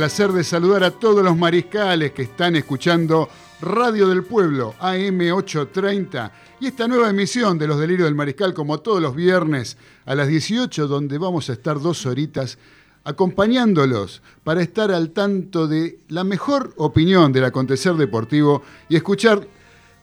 Placer de saludar a todos los mariscales que están escuchando Radio del Pueblo, AM830, y esta nueva emisión de Los Delirios del Mariscal, como todos los viernes a las 18, donde vamos a estar dos horitas acompañándolos para estar al tanto de la mejor opinión del acontecer deportivo y escuchar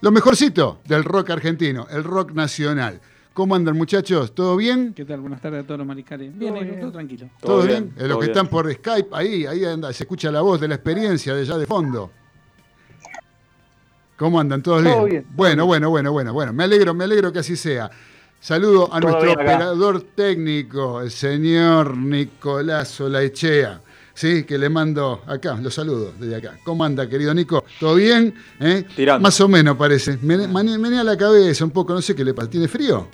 lo mejorcito del rock argentino, el rock nacional. ¿Cómo andan muchachos? ¿Todo bien? ¿Qué tal? Buenas tardes a todos los mariscales. Bien, todo, tranquilo. ¿Todo, bien? los que están por Skype, ahí, ahí anda, se escucha la voz de la experiencia de allá de fondo. ¿Cómo andan? ¿Todos bien? Bueno, bueno, bueno, bueno, bueno. Me alegro, me alegro que así sea. Saludo a nuestro operador técnico, el señor Nicolás Olaechea. Sí, que le mando acá, los saludo desde acá. ¿Cómo anda, querido Nico? ¿Todo bien? ¿Eh? Más o menos parece. Menea la cabeza un poco, no sé qué le pasa. ¿Tiene frío?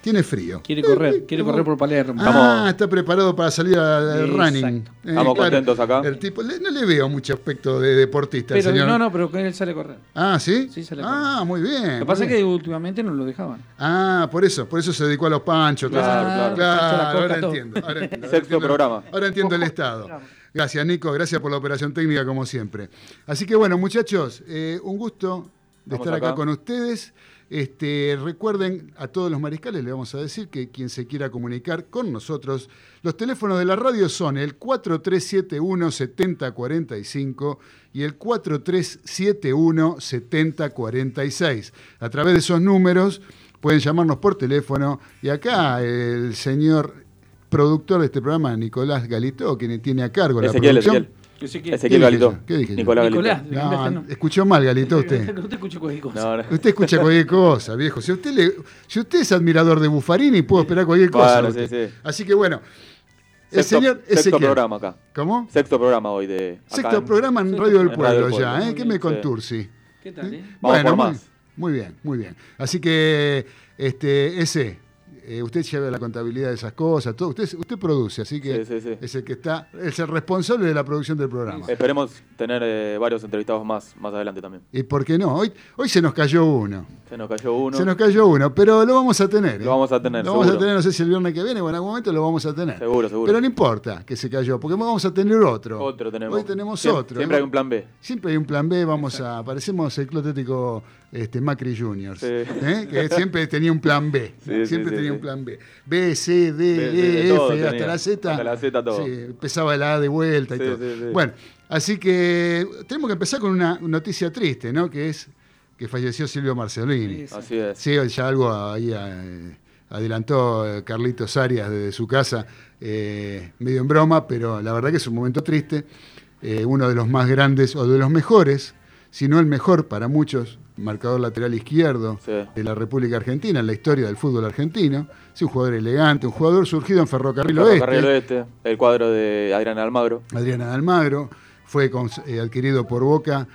Tiene frío. Quiere correr, quiere correr por Palermo. Ah, está preparado para salir al running. Eh, Estamos contentos acá. El tipo, no le veo mucho aspecto de deportista. Pero, señor. No, no, pero él sale a correr. Ah, ¿sí? Sí, sale a correr. Ah, muy bien. Lo que pasa es que últimamente no lo dejaban. Ah, por eso, por eso se dedicó a los panchos. Claro, claro. claro ahora, entiendo, ahora entiendo. Sexto programa. Ahora entiendo el estado. Gracias, Nico. Gracias por la operación técnica, como siempre. Así que bueno, muchachos, eh, un gusto de estar acá con ustedes. Este, recuerden, a todos los mariscales le vamos a decir que quien se quiera comunicar con nosotros, los teléfonos de la radio son el 4371-7045 y el 4371-7046. A través de esos números pueden llamarnos por teléfono y acá el señor productor de este programa, Nicolás Galito, quien tiene a cargo la producción. Ezequiel Galito. ¿Qué dije? Nicolás, Nicolás No, escuchó mal, Galito, usted. Usted escucha cualquier cosa. Usted escucha cualquier cosa, viejo. Si usted, le, si usted es admirador de Buffarini, puedo esperar cualquier cosa. sí, sí. Así que bueno. El señor Ezequiel. Sexto programa acá. ¿Cómo? Sexto programa hoy de. Sexto programa en Radio del Pueblo, ya, ¿eh? ¿Qué me contursi? ¿Qué tal, eh? Vamos por más. Muy bien, muy bien. Así que, este, ese, eh, usted lleva la contabilidad de esas cosas, todo. Usted, usted produce, así que es el que está, es el responsable de la producción del programa. Esperemos tener eh, varios entrevistados más más adelante también. ¿Y por qué no? Hoy, hoy se nos cayó uno. Se nos cayó uno. Se nos cayó uno, pero lo vamos a tener. Lo ¿eh? vamos a tener. Lo vamos a tener, no sé si el viernes que viene o en algún momento lo vamos a tener. Seguro, seguro. Pero no importa que se cayó, porque vamos a tener otro. Otro tenemos. Hoy tenemos otro. Siempre hay un plan B. Siempre hay un plan B, vamos a. Parecemos el clotético este, Macri Juniors, ¿eh? que siempre tenía un plan B, siempre tenía un plan B. B, C, D, E, F, hasta la Z. Hasta la Z todo. empezaba la A de vuelta y todo. Bueno, así que tenemos que empezar con una noticia triste, ¿no? Que es que falleció Silvio Marcelini. Así es. Sí, ya algo ahí eh, adelantó eh, Carlitos Arias desde su casa, eh, medio en broma, pero la verdad que es un momento triste. Eh, uno de los más grandes o de los mejores, si no el mejor para muchos, marcador lateral izquierdo Sí. de la República Argentina, en la historia del fútbol argentino. Sí, un jugador elegante, un jugador surgido en Ferrocarril Ferrocarril Oeste. Oeste, el cuadro de Adrián Almagro. Adriana Almagro, fue eh, adquirido por Boca.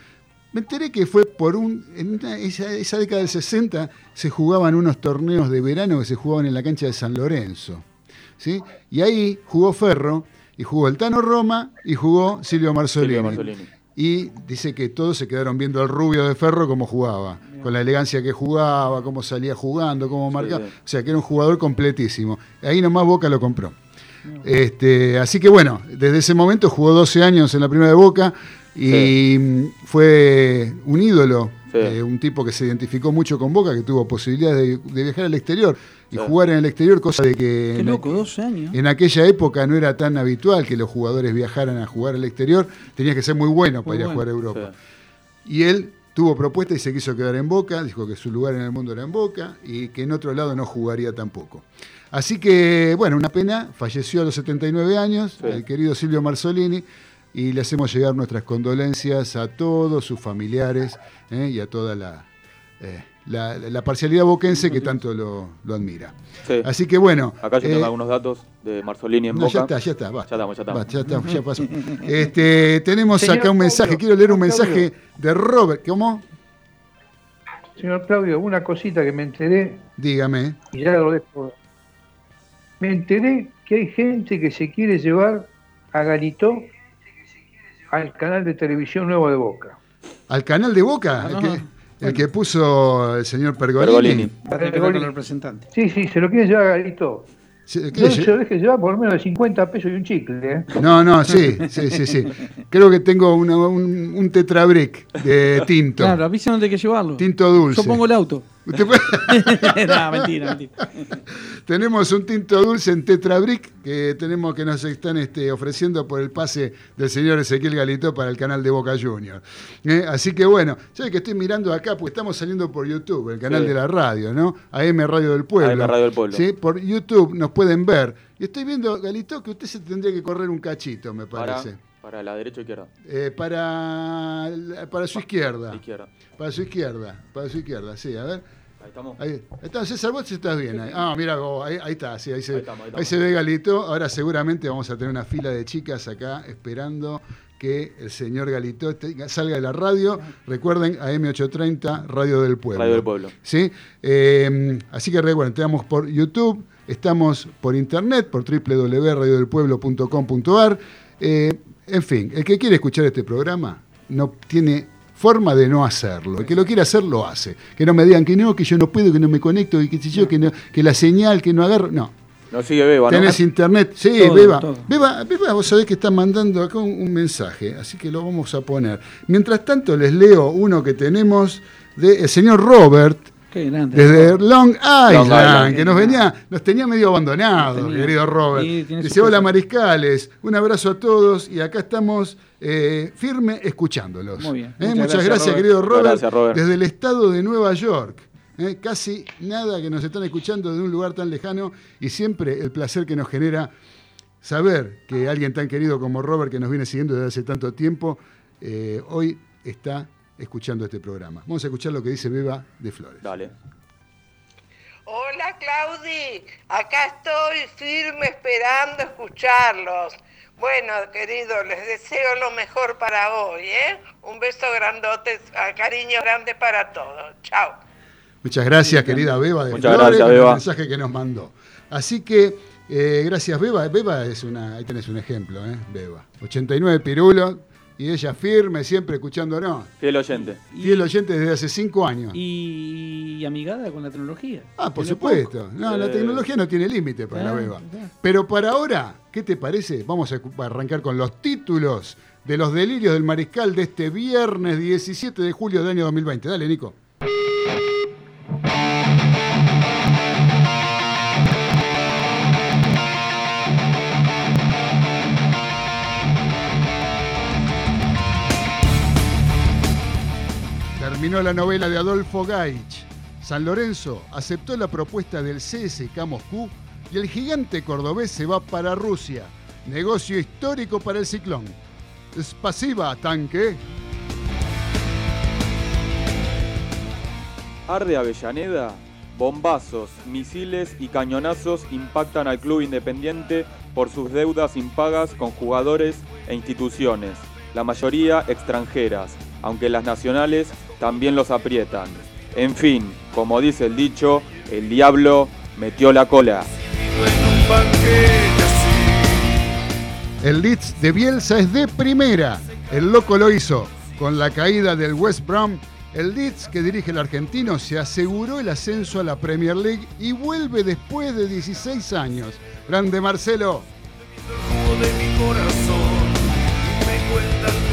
Me enteré que fue por un. En una- esa, esa década del 60 se jugaban unos torneos de verano que se jugaban en la cancha de San Lorenzo. ¿sí? Y ahí jugó Ferro, y jugó el Tano Roma, y jugó Silvio Marzolini. Silvio Marzolini. Y dice que todos se quedaron viendo al rubio de Ferro cómo jugaba, con la elegancia que jugaba, cómo salía jugando, cómo marcaba. sí. O sea, que era un jugador completísimo. Ahí nomás Boca lo compró. Este, así que bueno, desde ese momento jugó 12 años en la primera de Boca y fue un ídolo, Sí. eh, un tipo que se identificó mucho con Boca, que tuvo posibilidades de, de viajar al exterior y Sí. jugar en el exterior, cosa de que Qué en- loco, 12 años. en aquella época no era tan habitual que los jugadores viajaran a jugar al exterior, tenía que ser muy bueno para Muy ir a jugar a Europa. Sí. Y él tuvo propuesta y se quiso quedar en Boca, dijo que su lugar en el mundo era en Boca y que en otro lado no jugaría tampoco. Así que, bueno, una pena, falleció a los 79 años Sí. el querido Silvio Marzolini y le hacemos llegar nuestras condolencias a todos sus familiares ¿eh? y a toda la, eh, la, la parcialidad boquense que tanto lo, lo admira. Sí. Así que, bueno. Acá yo tengo eh, algunos datos de Marzolini en no, Boca. ya está, ya está, basta. Ya estamos, ya estamos. Basta, ya está, ya pasó. Este, tenemos Señor acá un mensaje, Claudio, quiero leer un mensaje de Robert. ¿Cómo? Señor Claudio, una cosita que me enteré Dígame. y ya lo dejo. Me enteré que hay gente que se quiere llevar a Galito al canal de televisión nuevo de Boca. ¿Al canal de Boca? El que, el que puso el señor Pergolini. Pergolini. Representante. Sí, sí, se lo quiere llevar a Galito. Se- ¿qué No se lo deje llevar por lo menos de 50 pesos y un chicle. ¿eh? No, no, sí, sí, sí, sí. Creo que tengo una- un, un tetrabric de tinto. Claro, avísanos de que llevarlo. Tinto dulce. Yo pongo el auto. Usted puede- no, mentira, mentira. tenemos un tinto dulce en tetrabric que tenemos que nos están este, ofreciendo por el pase del señor Ezequiel Galito para el canal de Boca Juniors. ¿Eh? Así que bueno, ya que estoy mirando acá, pues estamos saliendo por YouTube, el canal Sí. de la radio, ¿no? AM Radio del Pueblo. AM Radio del Pueblo. Sí, por YouTube nos pueden ver. Y estoy viendo, Galito, que usted se tendría que correr un cachito, me parece. para la derecha o izquierda. Eh, para, para su izquierda. Izquierda. Para su izquierda. Para su izquierda, sí, a ver. Ahí estamos. Ahí está, César, vos estás bien. Ahí. Ah, mira, ahí, ahí está, sí, ahí, se, Ahí estamos, se ve Galito. Ahora seguramente vamos a tener una fila de chicas acá esperando que el señor Galito salga de la radio. Recuerden, AM830, Radio del Pueblo. Radio del Pueblo. ¿Sí? Eh, así que recuerden, estamos por YouTube, estamos por internet, por www.radiodelpueblo.com.ar. Eh, en fin, el que quiere escuchar este programa no tiene forma de no hacerlo. El que lo quiere hacer, lo hace. Que no me digan que no, que yo no puedo, que no me conecto, y que, si yo, que, no- que la señal, que no agarro. No. No sigue Beba, ¿no? Tenés internet. Sí, Todo, Beba. todo. Beba. Beba, vos sabés que está mandando acá un, un mensaje, así que lo vamos a poner. Mientras tanto, les leo uno que tenemos del señor Robert, Qué grande. desde Long Island, Island. que nos venía, nos tenía medio abandonados, tenía. querido Robert. Sí, Dice, hola cosa". mariscales, un abrazo a todos y acá estamos eh, firme escuchándolos. Muy bien. Eh, Muchas Muchas, gracias, gracias, Robert. querido Robert, Gracias, Robert. desde el estado de Nueva York. Eh, casi nada que nos están escuchando de un lugar tan lejano y siempre el placer que nos genera saber que alguien tan querido como Robert, que nos viene siguiendo desde hace tanto tiempo, eh, hoy está escuchando este programa. Vamos a escuchar lo que dice Beba de Flores. Dale. Hola Claudi, acá estoy firme esperando escucharlos. Bueno, querido, les deseo lo mejor para hoy, ¿eh? Un beso grandote, cariño grande para todos. Chao. Muchas gracias, querida Beba de Muchas Flores, gracias, por el Beba. mensaje que nos mandó. Así que, eh, gracias, Beba. Beba es una, ahí tenés un ejemplo, ¿eh? Beba. 89 pirulos y ella firme, siempre escuchándonos. Fiel oyente. Fiel oyente desde hace cinco años. Y, y amigada con la tecnología. Ah, por supuesto. No, la Eh. tecnología no tiene límite para Ah, Beba. Pero para ahora, ¿qué te parece? Vamos a arrancar con los títulos de los delirios del mariscal de este viernes 17 de julio del año 2020. Dale, Nico. Terminó la novela de Adolfo Gaich. San Lorenzo aceptó la propuesta del CSK Moscú y el gigante cordobés se va para Rusia. Negocio histórico para el ciclón. Spasiba, tanque. Arde Avellaneda, bombazos, misiles y cañonazos impactan al club independiente por sus deudas impagas con jugadores e instituciones, la mayoría extranjeras, aunque las nacionales también los aprietan. En fin, como dice el dicho, el diablo metió la cola. El Leeds de Bielsa es de primera. El loco lo hizo. Con la caída del West Brom, el Leeds que dirige el argentino se aseguró el ascenso a la Premier League y vuelve después de 16 años. Grande Marcelo. de mi corazón me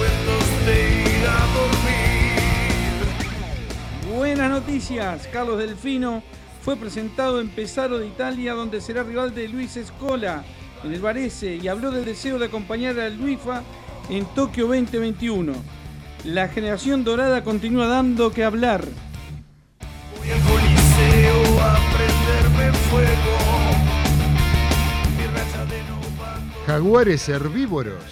Buenas noticias. Carlos Delfino fue presentado en Pesaro de Italia, donde será rival de Luis Escola en el Varese y habló del deseo de acompañar al Luifa en Tokio 2021. La generación dorada continúa dando que hablar. Voy al coliseo a prenderme fuego. Jaguares herbívoros.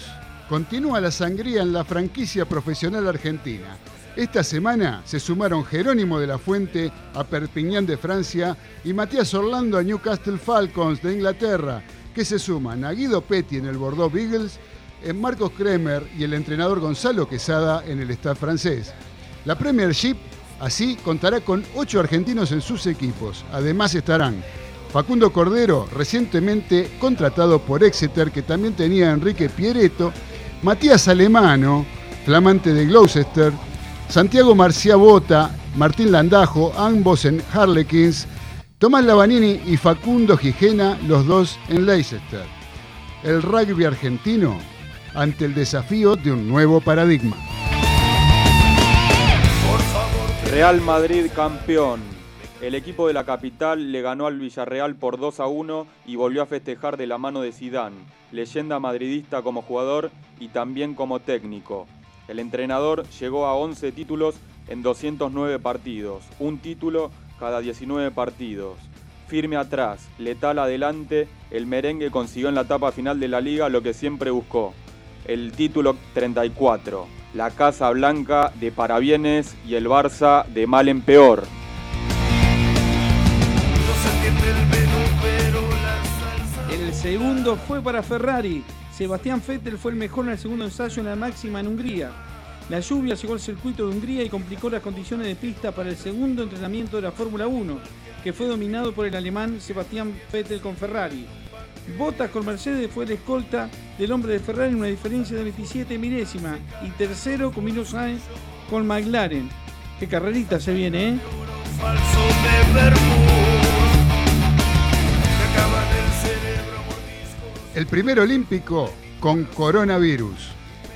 Continúa la sangría en la franquicia profesional argentina. Esta semana se sumaron Jerónimo de la Fuente a Perpignan de Francia y Matías Orlando a Newcastle Falcons de Inglaterra, que se suman a Guido Petty en el Bordeaux Beagles, en Marcos Kremer y el entrenador Gonzalo Quesada en el staff francés. La Premiership así contará con ocho argentinos en sus equipos. Además estarán Facundo Cordero, recientemente contratado por Exeter, que también tenía a Enrique Pieretto, Matías Alemano, flamante de Gloucester, Santiago Marcia Bota, Martín Landajo, ambos en Harlequins, Tomás Lavanini y Facundo Gijena, los dos en Leicester. El rugby argentino ante el desafío de un nuevo paradigma. Real Madrid campeón. El equipo de la capital le ganó al Villarreal por 2 a 1 y volvió a festejar de la mano de Sidán, leyenda madridista como jugador y también como técnico. El entrenador llegó a 11 títulos en 209 partidos, un título cada 19 partidos. Firme atrás, letal adelante, el merengue consiguió en la etapa final de la liga lo que siempre buscó, el título 34, la Casa Blanca de parabienes y el Barça de mal en peor. El segundo fue para Ferrari. Sebastián Vettel fue el mejor en el segundo ensayo en la máxima en Hungría. La lluvia llegó al circuito de Hungría y complicó las condiciones de pista para el segundo entrenamiento de la Fórmula 1, que fue dominado por el alemán Sebastián Vettel con Ferrari. Bottas con Mercedes fue el escolta del hombre de Ferrari en una diferencia de 27 milésima y tercero con Milo Sainz con McLaren. Qué carrerita se viene, ¿eh? El primer olímpico con coronavirus.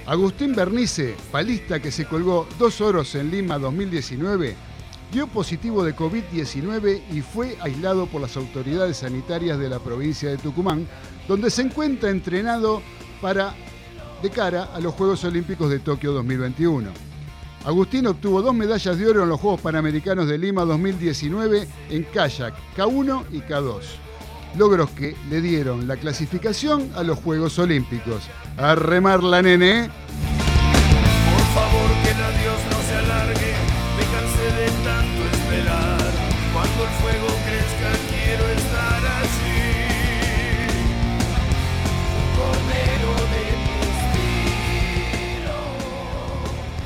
Agustín Bernice, palista que se colgó dos oros en Lima 2019, dio positivo de COVID-19 y fue aislado por las autoridades sanitarias de la provincia de Tucumán, donde se encuentra entrenado para de cara a los Juegos Olímpicos de Tokio 2021. Agustín obtuvo dos medallas de oro en los Juegos Panamericanos de Lima 2019 en kayak K1 y K2. Logros que le dieron la clasificación a los Juegos Olímpicos. A remar la nene.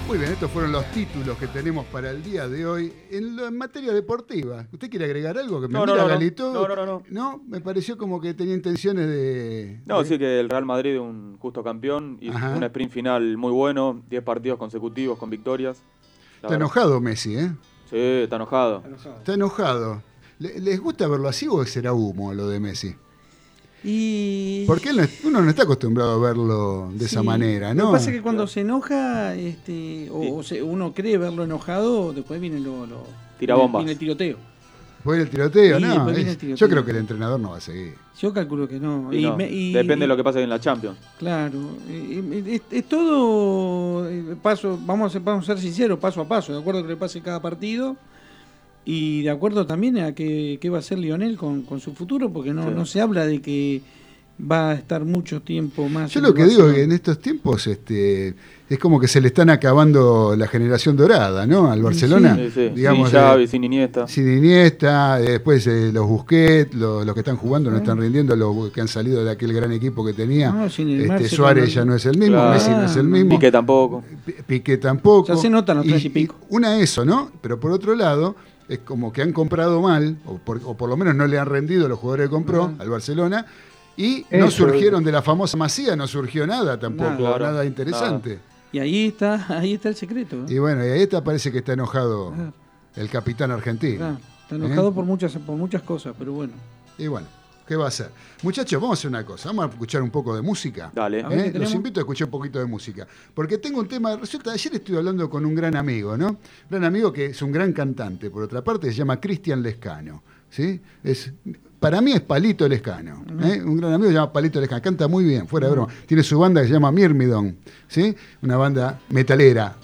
Muy bien, estos fueron los títulos que tenemos para el día de hoy en, lo- en materia deportiva. ¿Usted quiere agregar algo? Que me No, no, mira, no, no. Galito. No, no, no, no. No, me pareció como que tenía intenciones de. No, de- sí que el Real Madrid es un justo campeón y Ajá. un sprint final muy bueno, 10 partidos consecutivos con victorias. La Está verdad. enojado Messi, ¿eh? Sí, está enojado. Está enojado. ¿Le- ¿Les gusta verlo así o será humo lo de Messi? Y... Porque uno no está acostumbrado a verlo de esa manera, Lo ¿no? que pasa es que cuando se enoja, este, o, o se- uno cree verlo enojado, después viene lo, lo Tirabombas. Viene el tiroteo. Fue el tiroteo, Sí, ¿no? viene el tiroteo. Yo creo que el entrenador no va a seguir. Yo calculo que no. Y Y no, me- y- Depende de lo que pase en la Champions. Claro, es, es todo eh, paso, vamos a, ser, vamos a ser sinceros, paso a paso, de acuerdo a lo que le pase en cada partido. Y de acuerdo también a qué, qué va a hacer Lionel con, con su futuro, porque no, Sí. no se habla de que va a estar mucho tiempo más. Yo lo que digo es que en estos tiempos este, es como que se le están acabando la generación dorada, ¿no? Al Barcelona. Sí, sí. Digamos, sin Xavi, eh, sin Iniesta. sin Iniesta, eh, después eh, los Busquets, lo- los que están jugando no están rindiendo, los que han salido de aquel gran equipo que tenía. No, sin este, Suárez ya no es el mismo, Claro. Messi no es el Ah, mismo. Piqué tampoco. Pi- Piqué tampoco. Ya se notan los treinta y pico. Una eso, ¿no? Pero por otro lado, es como que han comprado mal, o por, o por lo menos no le han rendido los jugadores que compró al Barcelona, y no surgieron de la famosa masía, no surgió nada tampoco, Nada. interesante. Y ahí está, ahí está el secreto. ¿eh? Y bueno, y ahí está, parece que está enojado el capitán argentino. Está enojado ¿Eh? por muchas por muchas cosas, pero bueno. Y bueno, ¿qué va a hacer? Muchachos, vamos a hacer una cosa, vamos a escuchar un poco de música. Dale. ¿Eh? Los invito a escuchar un poquito de música. Porque tengo un tema. Resulta, ayer estuve hablando con un gran amigo, ¿no? Gran amigo que es un gran cantante, por otra parte, se llama Cristian Lescano. ¿sí? Es, para mí es Palito Lescano. ¿eh? Un gran amigo se llama Palito Lescano. Canta muy bien, fuera de broma. Tiene su banda que se llama Mirmidon. ¿sí? Una banda metalera.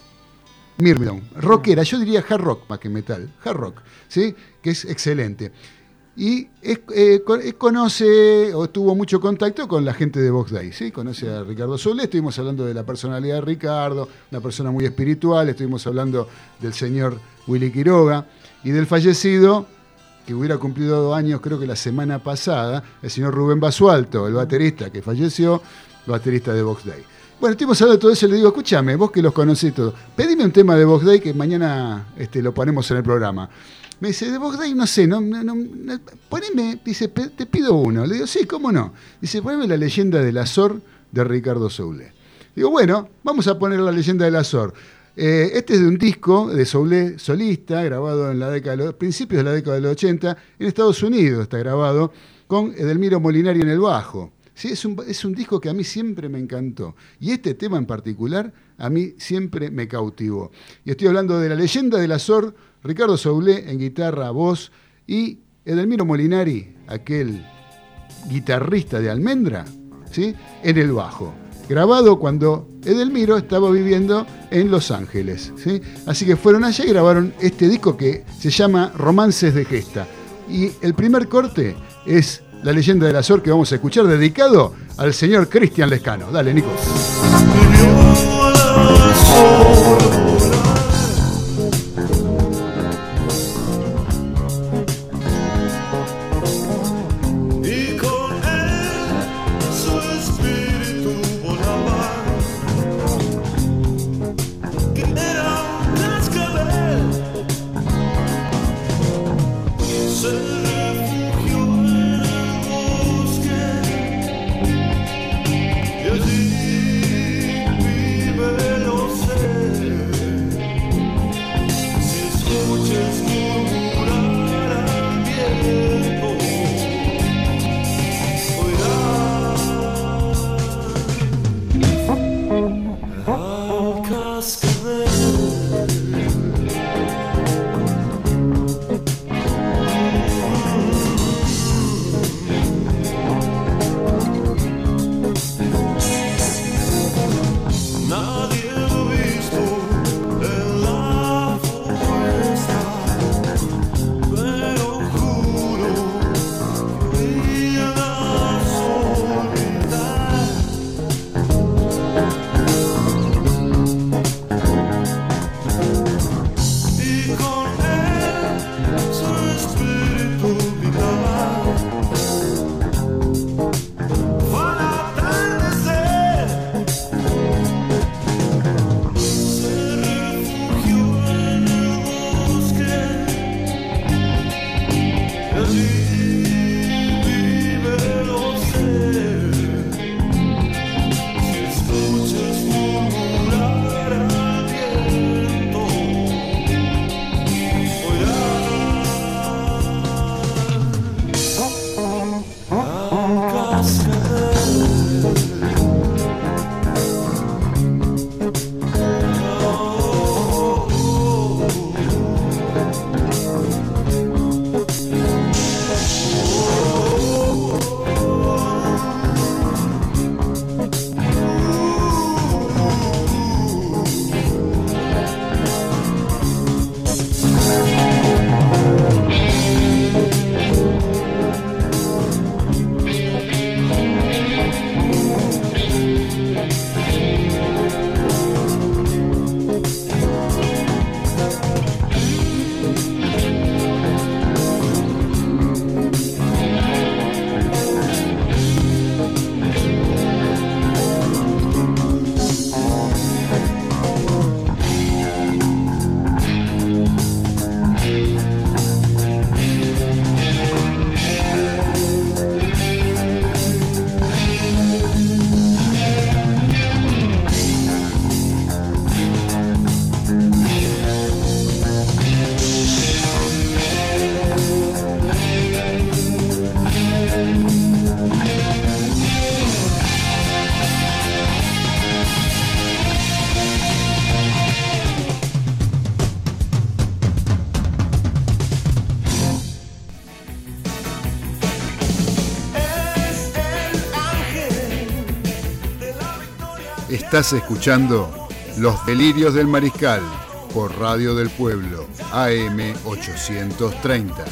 Mirmidon. Rockera, yo diría hard rock más que metal. Hard rock. ¿sí? Que es excelente. Y eh, eh, conoce o tuvo mucho contacto con la gente de Vox Day, ¿sí? Conoce a Ricardo Solé, estuvimos hablando de la personalidad de Ricardo, una persona muy espiritual, estuvimos hablando del señor Willy Quiroga y del fallecido, que hubiera cumplido dos años creo que la semana pasada, el señor Rubén Basualto, el baterista que falleció, baterista de Vox Day. Bueno, estuvimos hablando de todo eso y le digo, escúchame, vos que los conocés todos, pedime un tema de Vox Day que mañana este, lo ponemos en el programa. Me dice, de Vox Day no sé, no, no, poneme, dice, "pe- te pido uno. Le digo, sí, cómo no. Dice, poneme la leyenda del Azor de Ricardo Soule. Digo, bueno, vamos a poner la leyenda del Azor. Eh, este es de un disco de Soule solista, grabado en la década de los, principios de la década de los 80, en Estados Unidos está grabado, con Edelmiro Molinari en el bajo. Sí, es, un, es un disco que a mí siempre me encantó. Y este tema en particular a mí siempre me cautivó. Y estoy hablando de la leyenda del Azor, Ricardo Soule en guitarra, voz, y Edelmiro Molinari, aquel guitarrista de Almendra, ¿sí? en el bajo. Grabado cuando Edelmiro estaba viviendo en Los Ángeles. ¿sí? Así que fueron allá y grabaron este disco que se llama Romances de Gesta. Y el primer corte es la leyenda del Azor que vamos a escuchar dedicado al señor Cristian Lescano. Dale, Nico. Estás escuchando Los Delirios del Mariscal por Radio del Pueblo, AM 830.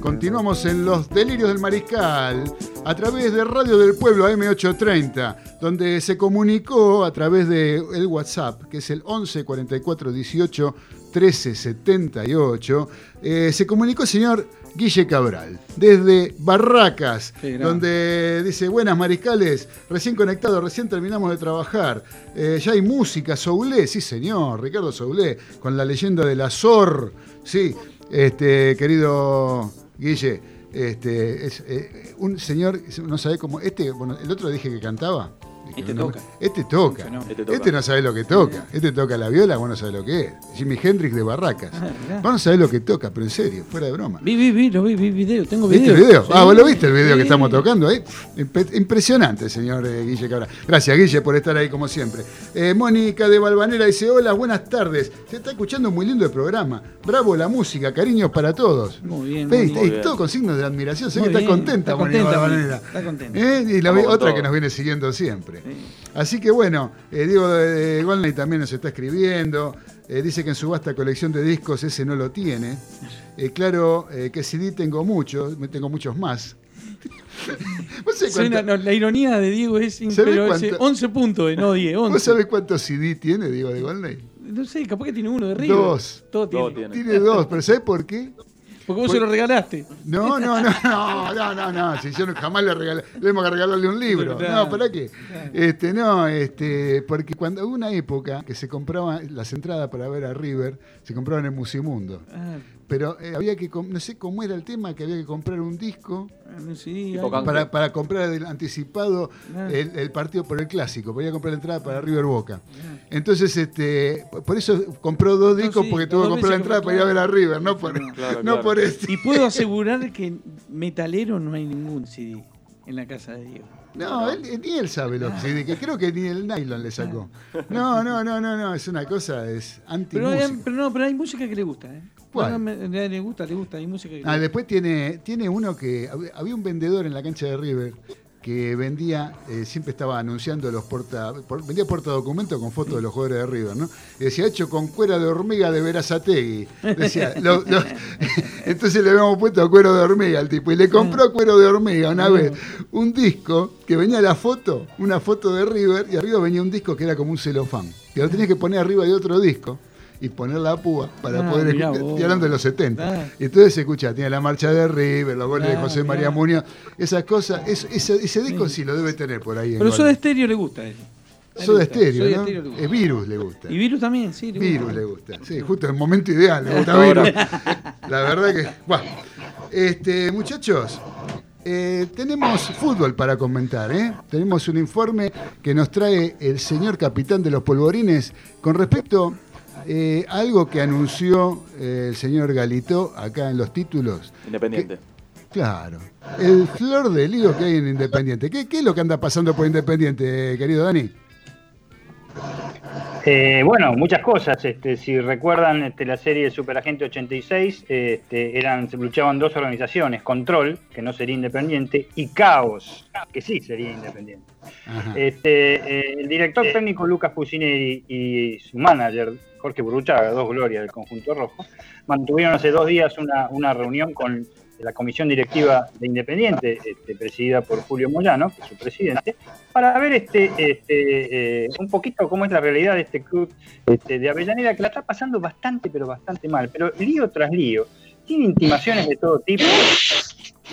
Continuamos en Los Delirios del Mariscal a través de Radio del Pueblo AM830, donde se comunicó a través del el WhatsApp, que es el 11 44 18 13 78, eh, se comunicó el señor Guille Cabral, desde Barracas, donde dice, buenas mariscales, recién conectado, recién terminamos de trabajar, Eh, ya hay música, Soulé, sí señor, Ricardo Soulé, con la leyenda del Azor, sí, este, querido Guille, este, es eh, un señor, no sabe cómo, este, bueno, el otro dije que cantaba. Este No, toca. Este toca. Este toca. Este no sabe lo que toca. Este toca la viola, vos no sabés lo que es. Jimi Hendrix de Barracas. Ah. Vos no sabés lo que toca, pero en serio, fuera de broma. Vi, vi, vi, lo vi, vi video, tengo ¿Viste video. el video? Sí. Ah, vos lo viste el video que estamos tocando ahí. Impe- Impresionante, señor eh, Guille Cabral. Gracias, Guille, por estar ahí como siempre. Eh, Mónica de Valvanera dice: Hola, buenas tardes. Se está escuchando muy lindo el programa. Bravo la música, cariños para todos. Muy bien, muy y- bien. y todo con signos de admiración. Sé Muy que está bien, contenta, está Mónica contenta, Valvanera. Mónica, está contenta. ¿Eh? Y la otra todo. que nos viene siguiendo siempre. Sí. Así que bueno, eh, Diego de Golney también nos está escribiendo. Eh, dice que en su vasta colección de discos ese no lo tiene. Eh, claro eh, que CD tengo muchos, tengo muchos más. ¿Vos sabés Suena- cuánto- no, la ironía de Diego es ¿Sabés increíble. ese cuánto- 11 puntos, no 10, 11. ¿Vos sabés cuántos CD tiene Diego de Golney? No sé, capaz que tiene uno de River. Dos. Todo tiene. Todo tiene. Tiene dos, pero ¿sabés por qué? Porque vos se lo regalaste. No, no, no, no, no, no, no. Si yo jamás le regalé, le hemos que regalarle un libro. No, ¿para qué? Este, no, este, porque cuando hubo una época que se compraban las entradas para ver a River, se compraban en Musimundo. Ah, Pero eh, había que, com- no sé cómo era el tema, que había que comprar un disco canje. para, para comprar el anticipado Ah. el, el partido por el clásico. Podía comprar la entrada para River Boca. Entonces, este, por eso compró dos No, discos, sí, porque tuvo que comprar la entrada para ir a ver a River, no por, Claro, no claro. por este. Y puedo asegurar que metalero no hay ningún CD en la casa de Diego. No, él- ni él sabe lo que se que creo que ni el nylon le sacó. No, no, no, no, no, es una cosa, es anti Pero, hay- pero no, pero hay música que le gusta, ¿eh? ¿Cuál? No, no, me- le gusta, le gusta, hay música que le Ah, gusta. después tiene, tiene uno que hab- había un vendedor en la cancha de River que vendía, eh, siempre estaba anunciando los porta, por- vendía portadocumentos con fotos de los jugadores de River, ¿no? Y decía, hecho con cuero de hormiga de Verazategui. Decía, lo- lo- entonces le habíamos puesto cuero de hormiga al tipo y le compró cuero de hormiga una vez un disco que venía la foto, una foto de River y arriba venía un disco que era como un celofán, que lo tenías que poner arriba de otro disco y poner la púa para Ah, poder escuchar, estoy hablando de los 70. Ah. Y entonces se escucha, tiene la marcha de River, los goles de Ah, José María. Muñoz, esas cosas, es- ese, ese disco sí lo debe tener por ahí. Pero Golden. Soda Stereo le gusta a él. Gusta, Stereo, Soda ¿no? Stereo le gusta. Es Virus le gusta. Y Virus también, sí, le Virus le gusta. Sí, justo en el momento ideal le gusta Ahora. Virus. La verdad que. Bueno, este, muchachos, eh, tenemos fútbol para comentar, ¿eh? Tenemos un informe que nos trae el señor capitán de los polvorines con respecto eh, algo que anunció eh, el señor Galito acá en los títulos. Independiente. Claro, el flor de lío que hay en Independiente. ¿Qué, qué es lo que anda pasando por Independiente, querido Dani? Eh, bueno, muchas cosas. Este, si recuerdan este, la serie Superagente 86, este, eran, se luchaban dos organizaciones, Control, que no sería independiente, y Caos, que sí sería independiente. Este, eh, el director técnico Lucas Pusineri y su manager Jorge Burruchaga, dos glorias del conjunto rojo, mantuvieron hace dos días una, una reunión con la comisión directiva de Independiente, este, presidida por Julio Moyano, que es su presidente, para ver este, este, eh, un poquito cómo es la realidad de este club este, de Avellaneda, que la está pasando bastante, pero bastante mal. Pero lío tras lío, tiene intimaciones de todo tipo,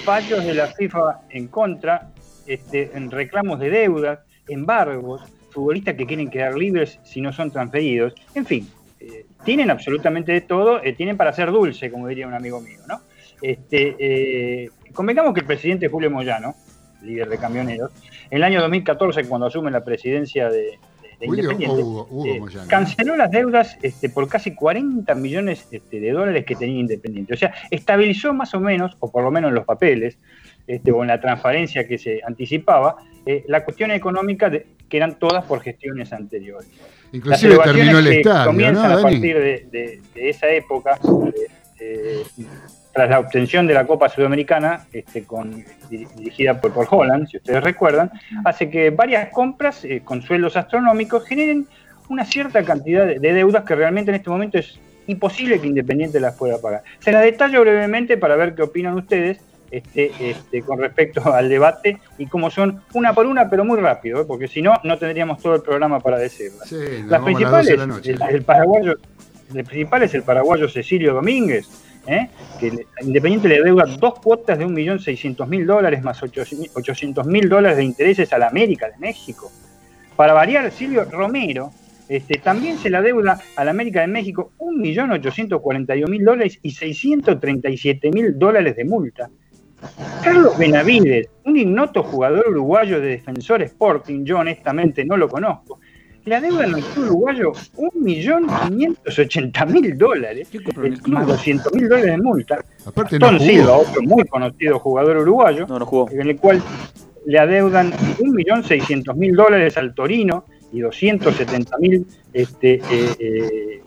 fallos de la FIFA en contra, este, en reclamos de deudas, embargos, futbolistas que quieren quedar libres si no son transferidos, en fin, eh, tienen absolutamente de todo, eh, tienen para ser dulce, como diría un amigo mío, ¿no? Este, eh, convengamos que el presidente Julio Moyano, líder de camioneros, en el año 2014, cuando asume la presidencia de, Julio Independiente, Hugo, Hugo eh, Moyano. canceló las deudas este, por casi 40 millones este, de dólares que tenía Independiente. O sea, estabilizó más o menos, o por lo menos en los papeles, este, o en la transparencia que se anticipaba, eh, la cuestión económica de, que eran todas por gestiones anteriores. Inclusive Las terminó el que estadio, ¿no, comienzan a partir de, de- de esa época, eh, eh, tras la obtención de la Copa Sudamericana, este, con, dir- dirigida por, por Holland, si ustedes recuerdan, hace que varias compras eh, con sueldos astronómicos generen una cierta cantidad de, de deudas que realmente en este momento es imposible que Independiente las pueda pagar. Se las detallo brevemente para ver qué opinan ustedes este, este, con respecto al debate y cómo son una por una, pero muy rápido, ¿eh? porque si no, no tendríamos todo el programa para decirlas. Sí, Las vamos a las 12 principales, la noche. el, el paraguayo, el principal es el paraguayo Cecilio Domínguez, ¿eh? que Independiente le deuda dos cuotas de 1.600.000 dólares más 800.000 dólares de intereses a la América de México. Para variar, Silvio Romero este, también se la deuda a la América de México 1.841.000 dólares y 637.000 dólares de multa. Carlos Benavides, un ignoto jugador uruguayo de Defensor Sporting, yo honestamente no lo conozco, la deuda en el club uruguayo 1.580.000 dólares, ¿Qué compró en el eh, más club? 200.000 dólares de multa. Aparte Tom. Silva, otro muy conocido jugador uruguayo, No, no jugó. en el cual le adeudan 1.600.000 dólares al Torino y 270.000 este, eh, eh,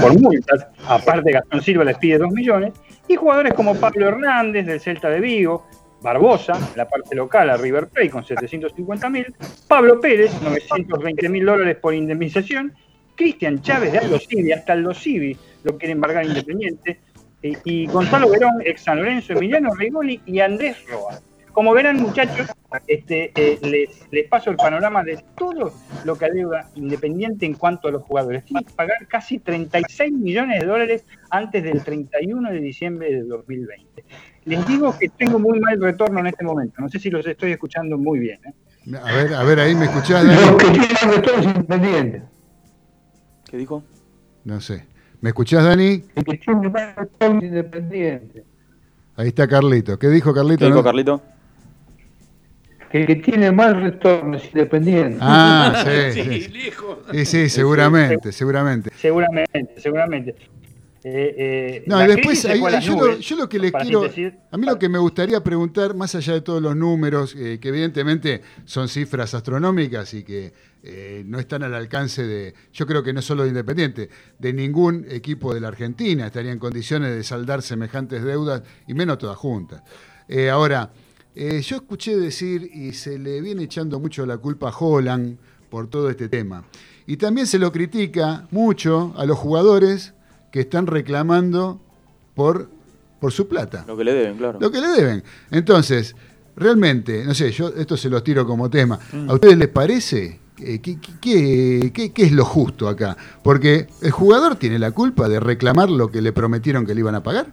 por multas. Aparte, Gastón Silva les pide 2 millones. Y jugadores como Pablo Hernández del Celta de Vigo, Barbosa, la parte local a River Plate con 750.000, Pablo Pérez, 920.000 dólares por indemnización, Cristian Chávez de Aldo Civi, hasta Aldo Civi lo quiere embargar Independiente, y Gonzalo Verón, ex San Lorenzo, Emiliano Rigoli y Andrés Roa. Como verán, muchachos, este, eh, les, les paso el panorama de todo lo que adeuda Independiente en cuanto a los jugadores. Tiene que pagar casi 36 millones de dólares antes del 31 de diciembre de 2020. Les digo que tengo muy mal retorno en este momento. No sé si los estoy escuchando muy bien. ¿eh? A ver, a ver, ahí me escuchás, Lo que tiene retorno es independiente. ¿Qué dijo? No sé. ¿Me escuchás, Dani? El que tiene más retorno es independiente. Ahí está Carlito. ¿Qué dijo Carlito? ¿Qué dijo no? Carlito? Que el que tiene más retorno es independiente. Ah, sí, Sí, sí. lejos. Sí, sí, seguramente, seguramente. Seguramente, seguramente. Eh, eh, No, y después, ahí- yo, lo, nubes, yo lo que le para quiero, decir- a mí lo que me gustaría preguntar, más allá de todos los números, eh, que evidentemente son cifras astronómicas y que eh, no están al alcance de, yo creo que no solo de Independiente, de ningún equipo de la Argentina estaría en condiciones de saldar semejantes deudas y menos todas juntas. Eh, ahora, eh, yo escuché decir, y se le viene echando mucho la culpa a Holland por todo este tema, y también se lo critica mucho a los jugadores que están reclamando por, por su plata, Lo que le deben, claro. lo que le deben. Entonces, realmente, no sé, yo esto se los tiro como tema. ¿A ustedes les parece? eh, ¿Qué, qué- qué- qué- qué es lo justo acá? Porque el jugador tiene la culpa de reclamar lo que le prometieron que le iban a pagar.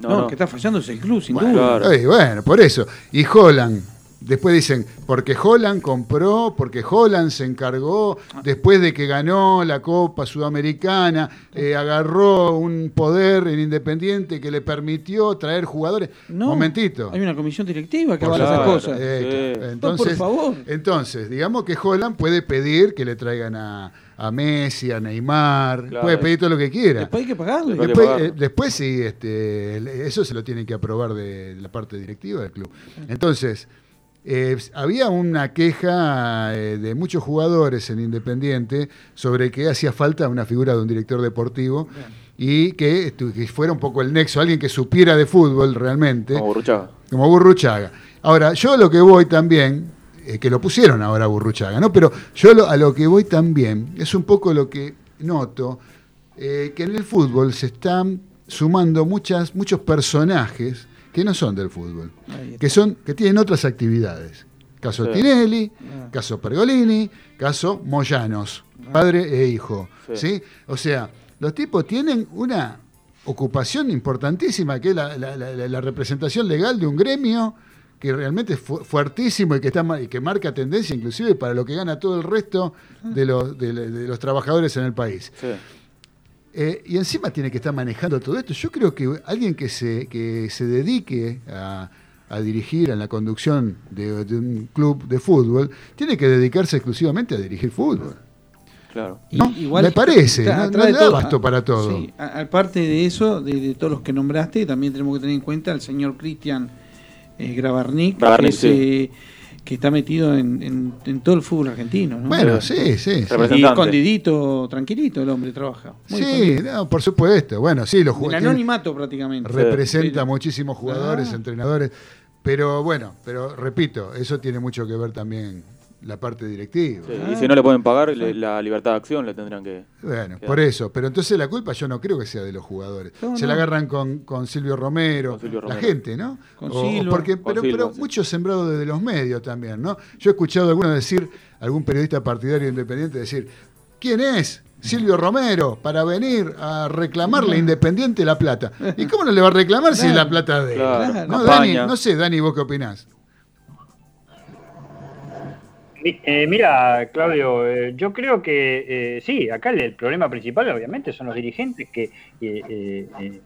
No, No, no. que está fallando es el club, sin Bueno, duda. Claro. bueno, por eso. Y Holland, después dicen, porque Holland compró, porque Holland se encargó, después de que ganó la Copa Sudamericana, eh, agarró un poder en Independiente que le permitió traer jugadores. No, Momentito. Hay una comisión directiva que avala esas cosas. Eh, Sí. claro. No, entonces, por favor. entonces, digamos que Holland puede pedir que le traigan a, a Messi, a Neymar, Claro. puede pedir todo lo que quiera. Después hay que pagarle. Después- pagarlo. eh, después sí, este, eso se lo tienen que aprobar de la parte directiva del club. Entonces, eh, había una queja eh, de muchos jugadores en Independiente sobre que hacía falta una figura de un director deportivo y que, que fuera un poco el nexo, alguien que supiera de fútbol realmente, Como Burruchaga. como Burruchaga. Ahora, yo a lo que voy también, eh, que lo pusieron ahora a Burruchaga, ¿no? Pero yo lo- a lo que voy también es un poco lo que noto, eh, que en el fútbol se están sumando muchas, muchos personajes que no son del fútbol, que, son, que tienen otras actividades. Caso Sí. Tinelli, Ah. caso Pergolini, caso Moyanos, padre e hijo. Sí. ¿sí? O sea, los tipos tienen una ocupación importantísima, que es la, la- la- la representación legal de un gremio que realmente es fu- fuertísimo y que, está, ma- y que marca tendencia inclusive para lo que gana todo el resto de los, de- de los trabajadores en el país. Sí. Eh, y encima tiene que estar manejando todo esto. Yo creo que alguien que se, que se dedique a, a dirigir en la conducción de, de un club de fútbol tiene que dedicarse exclusivamente a dirigir fútbol. Claro. ¿no? Me parece, está no- atrás no de le da abasto para todo. Sí, aparte de eso, de, de todos los que nombraste, también tenemos que tener en cuenta al señor Cristian eh, Grabarnik, Grabarnik, que, es, eh, que está metido en, en- en todo el fútbol argentino. ¿no? Bueno, sí, sí. sí. y Representante. escondidito, tranquilito el hombre trabaja. Muy Sí, no, por supuesto. Bueno, sí, los El jugadores anonimato prácticamente. representa Pero- muchísimos jugadores, Ah. entrenadores. Pero bueno, pero repito, eso tiene mucho que ver también la parte directiva. Sí, Y si no le pueden pagar, le- la libertad de acción le tendrán que. Bueno, por eso. Pero entonces la culpa yo no creo que sea de los jugadores. No, Se no. la agarran con, con Silvio Romero, Con Silvio la gente, ¿no? Con O- Silva. porque, Con pero Silva, pero sí. mucho sembrado desde los medios también, ¿no? Yo he escuchado a algunos decir, algún periodista partidario independiente decir, ¿quién es? Silvio Romero, para venir a reclamarle Independiente la plata. ¿Y cómo no le va a reclamar si es la plata de él? Claro, No. Dani, no sé, Dani, ¿vos qué opinás? Eh, mira, Claudio, eh, yo creo que eh, sí, acá el, problema principal obviamente son los dirigentes que eh, eh, eh,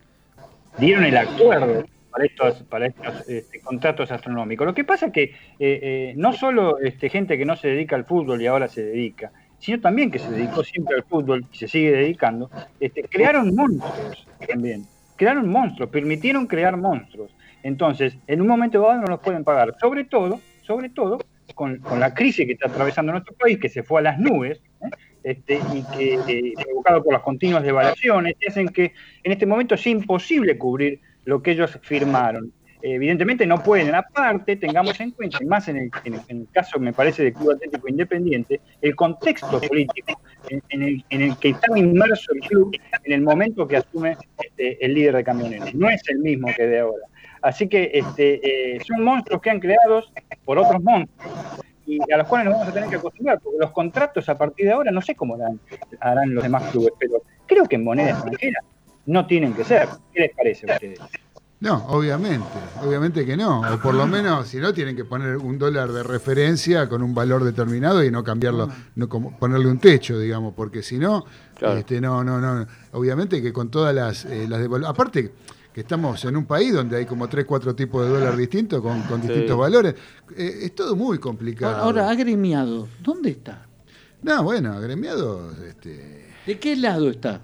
dieron el acuerdo para estos, para estos este, contratos astronómicos. Lo que pasa es que no solo este, gente que no se dedica al fútbol y ahora se dedica, sino también que se dedicó siempre al fútbol y se sigue dedicando, este, crearon monstruos también, crearon monstruos, permitieron crear monstruos. Entonces, en un momento dado no nos pueden pagar, sobre todo, sobre todo, con, con la crisis que está atravesando nuestro país, que se fue a las nubes, ¿eh? este, y que, eh, provocado por las continuas devaluaciones, hacen que en este momento es imposible cubrir lo que ellos firmaron. Evidentemente no pueden. Aparte, tengamos en cuenta, y más en el, caso, me parece, del Club Atlético Independiente, el contexto político en, en el, en el que está inmerso el club en el momento que asume este, el líder de camioneros. No es el mismo que de ahora. Así que este, eh, son monstruos que han creados por otros monstruos y a los cuales nos vamos a tener que acostumbrar, porque los contratos a partir de ahora no sé cómo harán, harán los demás clubes, pero creo que en moneda extranjera no tienen que ser. ¿Qué les parece a ustedes? No, obviamente, obviamente que no. O por lo menos, si no, tienen que poner un dólar de referencia con un valor determinado y no cambiarlo, no como ponerle un techo, digamos, porque si no, Claro. este, no, no, no. Obviamente que con todas las, eh, las Aparte que estamos en un país donde hay como tres, cuatro tipos de dólar distintos con, con Sí. distintos valores, eh, es todo muy complicado. Ahora, agremiado, ¿dónde está? No, bueno, agremiados, este, ¿De qué lado está?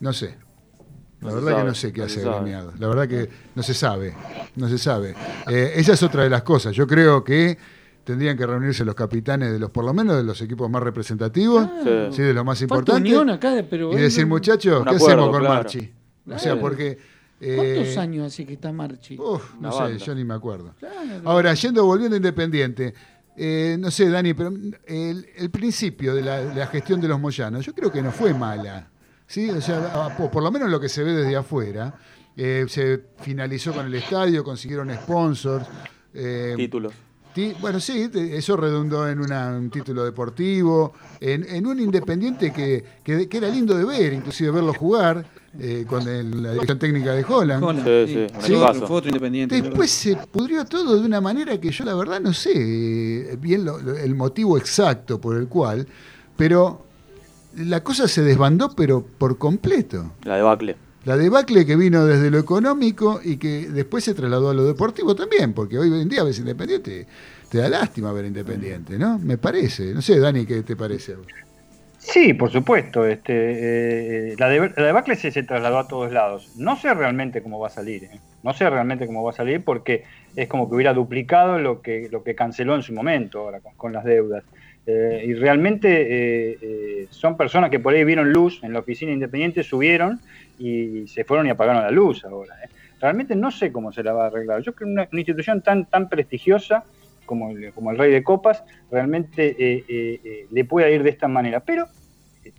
No sé. La No verdad que no sé qué no hace agremiado. La verdad que no se sabe. No se sabe. Eh, esa es otra de las cosas. Yo creo que tendrían que reunirse los capitanes de los, por lo menos de los equipos más representativos, Sí. sí, de los más importantes. acá, pero Y decir, muchachos, ¿qué acuerdo, hacemos con claro. Marchi? O sea, Claro. Porque. eh, ¿Cuántos años hace que está Marchi? uf, no sé, banda. yo ni me acuerdo. Claro. Ahora, yendo, volviendo a Independiente, eh, no sé, Dani, pero el, el principio de la, gestión de los Moyanos, yo creo que no fue mala. ¿sí? O sea, por, por lo menos lo que se ve desde afuera, eh, se finalizó con el estadio, consiguieron sponsors. eh, títulos. bueno, sí, eso redundó en una- un título deportivo, en, en un Independiente que, que, que era lindo de ver, inclusive verlo jugar eh, con el- la dirección técnica de Holland. Hola, Sí, sí, un Sí, equipazo. fue otro independiente. Después se pudrió todo de una manera que yo la verdad no sé eh, bien lo- lo- el motivo exacto por el cual, pero la cosa se desbandó pero por completo. La debacle. La debacle que vino desde lo económico y que después se trasladó a lo deportivo también, porque hoy en día ves Independiente, te da lástima ver Independiente, ¿no? Me parece. No sé, Dani, ¿qué te parece? Sí, por supuesto. Este, eh, la, de- la debacle se, trasladó a todos lados. No sé realmente cómo va a salir. ¿eh? No sé realmente cómo va a salir porque es como que hubiera duplicado lo que, lo que canceló en su momento ahora con, con las deudas. Eh, y realmente eh, eh, son personas que por ahí vieron luz en la oficina independiente, subieron y se fueron y apagaron la luz ahora. Realmente no sé cómo se la va a arreglar. Yo creo que una, una institución tan, tan prestigiosa como el, como el Rey de Copas realmente eh, eh, eh, le pueda ir de esta manera. Pero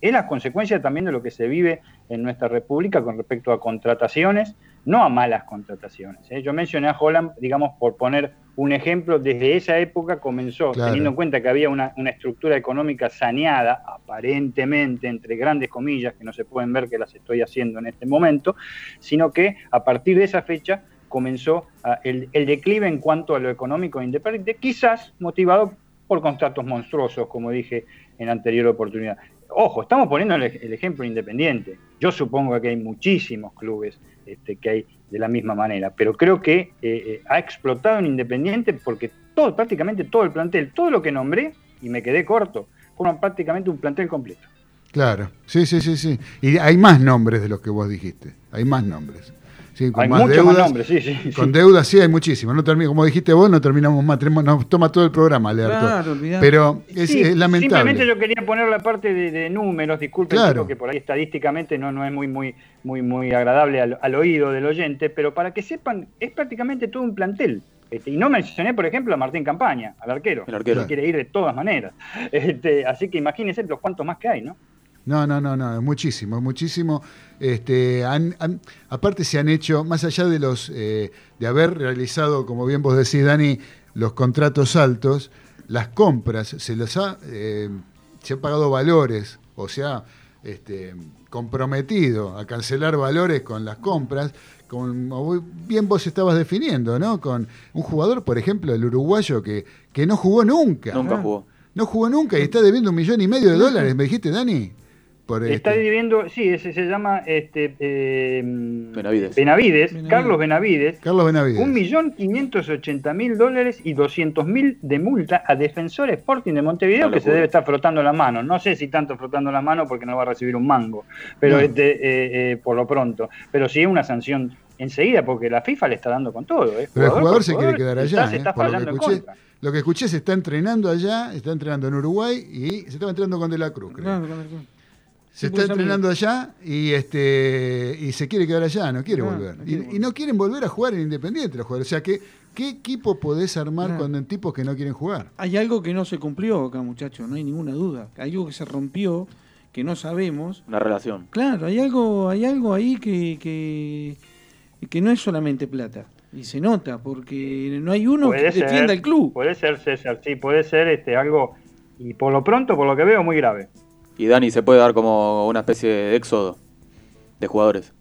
es la consecuencia también de lo que se vive en nuestra República con respecto a contrataciones, no a malas contrataciones. ¿eh? Yo mencioné a Holland, digamos, por poner un ejemplo, desde esa época comenzó, Claro. teniendo en cuenta que había una, una estructura económica saneada, aparentemente, entre grandes comillas, que no se pueden ver que las estoy haciendo en este momento, sino que a partir de esa fecha comenzó el, el declive en cuanto a lo económico e independiente, quizás motivado por contratos monstruosos, como dije en anterior oportunidad. Ojo, estamos poniendo el, el ejemplo independiente. Yo supongo que hay muchísimos clubes este, que hay de la misma manera, pero creo que eh, eh, ha explotado en Independiente porque todo, prácticamente todo el plantel, todo lo que nombré, y me quedé corto, forman prácticamente un plantel completo. Claro, sí, sí, sí, sí. Y hay más nombres de los que vos dijiste, hay más nombres. Sí, con Hay más muchos más deudas. nombres, sí, sí. Con sí. deudas sí hay muchísimos. No termi- como dijiste vos, no terminamos más. Tenemos- nos toma todo el programa, Learto. Claro. Pero es, Sí, es lamentable. Simplemente yo quería poner la parte de, de números, disculpen Claro. que por ahí estadísticamente no, no es muy, muy, muy, muy agradable al, al oído del oyente, pero para que sepan, es prácticamente todo un plantel. Este, y no mencioné, por ejemplo, a Martín Campaña, al arquero. El arquero. que quiere ir de todas maneras. Este, así que imagínense los cuantos más que hay, ¿no? No, no, no, no, es muchísimo, es muchísimo. Este, han- han- aparte se han hecho, más allá de los eh, de haber realizado, como bien vos decís, Dani, los contratos altos, las compras, se los ha, eh, se han pagado valores, o sea, este, comprometido a cancelar valores con las compras, como bien vos estabas definiendo, ¿no? Con un jugador, por ejemplo, el uruguayo que, que no jugó nunca. Nunca jugó. No jugó nunca y está debiendo un millón y medio de dólares, ¿me dijiste, Dani? Por Está este- viviendo, sí, ese se llama este, eh, Benavides. Benavides, Benavides. Carlos Benavides, Carlos Benavides. Un millón quinientos ochenta mil dólares y doscientos mil de multa a Defensor Sporting de Montevideo que se debe estar frotando la mano. No sé si tanto frotando la mano porque no va a recibir un mango, pero No. este, eh, eh, por lo pronto. Pero sí una sanción enseguida porque la FIFA le está dando con todo. ¿eh? Pero el jugador se quiere quedar está- allá. ¿eh? está Por lo, que fallando en escuché, contra. lo que escuché, se está entrenando allá, está entrenando en Uruguay y se estaba entrenando con De la Cruz, creo. Claro, claro. Se está entrenando allá y este y se quiere quedar allá, no quiere Claro, volver. no Y- quiere y, volver. no quieren volver a jugar en Independiente los jugadores. O sea, que, ¿qué equipo podés armar Claro. con tipos que no quieren jugar? Hay algo que no se cumplió acá, muchachos, no hay ninguna duda. Hay algo que se rompió, que no sabemos. Una relación. Claro, hay algo, hay algo ahí que, que, que no es solamente plata. Y se nota, porque no hay uno que ser, defienda el club. Puede ser, César, sí, puede ser este, algo, y por lo pronto, por lo que veo, muy grave. Y Dani se puede dar como una especie de éxodo de jugadores.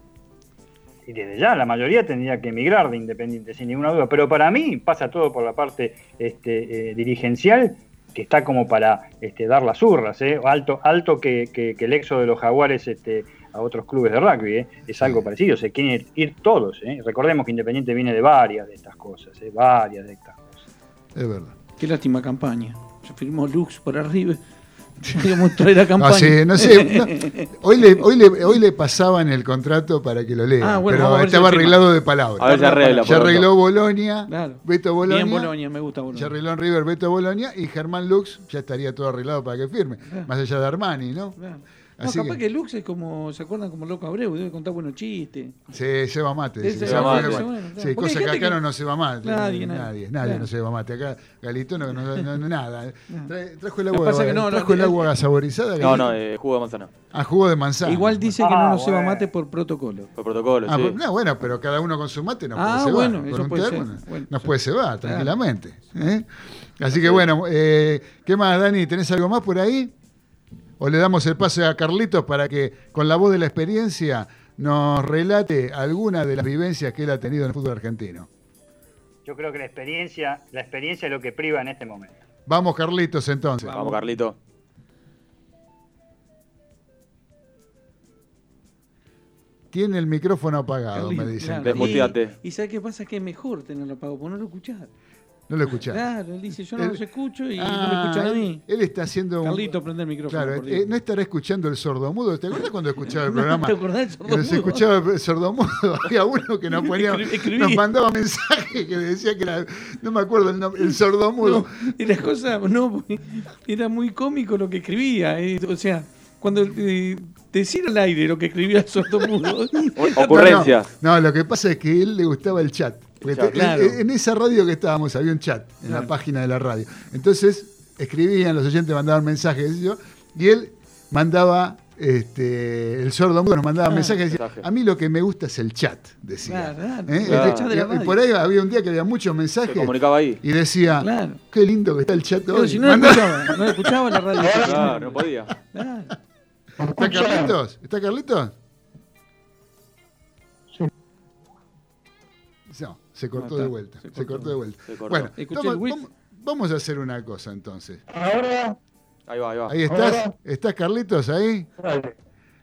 y desde ya la mayoría tendría que emigrar de Independiente, sin ninguna duda. Pero para mí pasa todo por la parte este, eh, dirigencial, que está como para este, dar las urras. ¿eh? Alto, alto que, que- que el éxodo de los jaguares este, a otros clubes de rugby. ¿eh? Es algo parecido, se quieren ir, ir todos. ¿eh? Recordemos que Independiente viene de varias de estas cosas, ¿eh? varias de estas cosas. Es verdad. Qué lástima campaña. Se firmó Lux por arriba. Podríamos traer a campaña. No sé, no sé. no. Hoy, le, hoy, le, hoy le pasaban el contrato para que lo lea, Ah, bueno, pero estaba arreglado de palabra. A ver si arregla. Ya por arregló. Bolonia, Claro. Beto Bolonia. Bien Bolonia, me gusta Ya Bolonia. arregló en River Beto Bolonia y Germán Lux ya estaría todo arreglado para que firme, más allá de Armani, ¿no? Claro. No, Así capaz que- que... Lux es como, ¿se acuerdan? Como Loco Abreu, debe contar buenos chistes. Se lleva mate. Se va mate, muy sí, bueno, claro. Cosa que gente acá que- no, no se va mate. Nadie, nadie, nadie. nadie, Claro. no se va mate. Acá Galito no, no, no- no- nada. Trae- trajo el agua, pasa que no, trajo el agua saborizada. No, no, eh, jugo de manzana. Ah, jugo de manzana. Igual dice que Ah, no nos se va bueno. mate por protocolo. Por protocolo, Ah, sí. pues, no, bueno, pero cada uno con su mate nos Ah, puede cebar. bueno, con eso un puede termo ser. no- Bueno, nos puede cebar tranquilamente. ¿eh? Así que bueno, eh, ¿qué más, Dani? ¿Tenés algo más por ahí? ¿O le damos el pase a Carlitos para que con la voz de la experiencia nos relate alguna de las vivencias que él ha tenido en el fútbol argentino? Yo creo que la experiencia, la experiencia es lo que priva en este momento. Vamos, Carlitos, entonces. Vamos, Carlito. Tiene el micrófono apagado, Carlito, me dicen. claro. Desmuteate. Y, y ¿sabes qué pasa? Que es mejor tenerlo apagado, porque no lo escuchás. No lo escuchás. Claro, él dice, yo no Él- los escucho y no Ah, me escuchan a mí. Él, él está haciendo un... Carlito, prende el micrófono. Claro, eh, no estará escuchando el sordomudo. ¿Te acuerdas cuando escuchaba el programa? ¿Te acordás del sordomudo? escuchaba el sordomudo. Había uno que nos ponía, nos mandaba mensajes que decía que era, no me acuerdo el nombre, el sordomudo. No, y las cosas, no, era muy cómico lo que escribía. eh, o sea, cuando eh, decir al aire lo que escribía el sordomudo. O- Ocurrencias. No, no, lo que pasa es que a él le gustaba el chat. Porque Chat, te- claro. en, en esa radio que estábamos había un chat en la página de la radio. Entonces escribían, los oyentes mandaban mensajes y él mandaba, este, el sordomudo nos mandaba Ah. mensajes y decía, Mensaje. a mí lo que me gusta es el chat, decía. Claro, claro. ¿Eh? Claro. Y- El chat de la y- y radio. por ahí había un día que había muchos Se mensajes comunicaba ahí. y decía, Claro. qué lindo que está el chat Pero hoy. si no escuchaba, no escuchaba la radio. Claro, no podía. Claro. ¿Está Carlitos? ¿Está Carlitos? No, se cortó de vuelta. Se Se cortó, de vuelta. Se cortó. Bueno, toma- vamos, vamos a hacer una cosa entonces. Ahora, Ahí va, ahí va. Ahí estás, ¿estás Carlitos ahí? dale.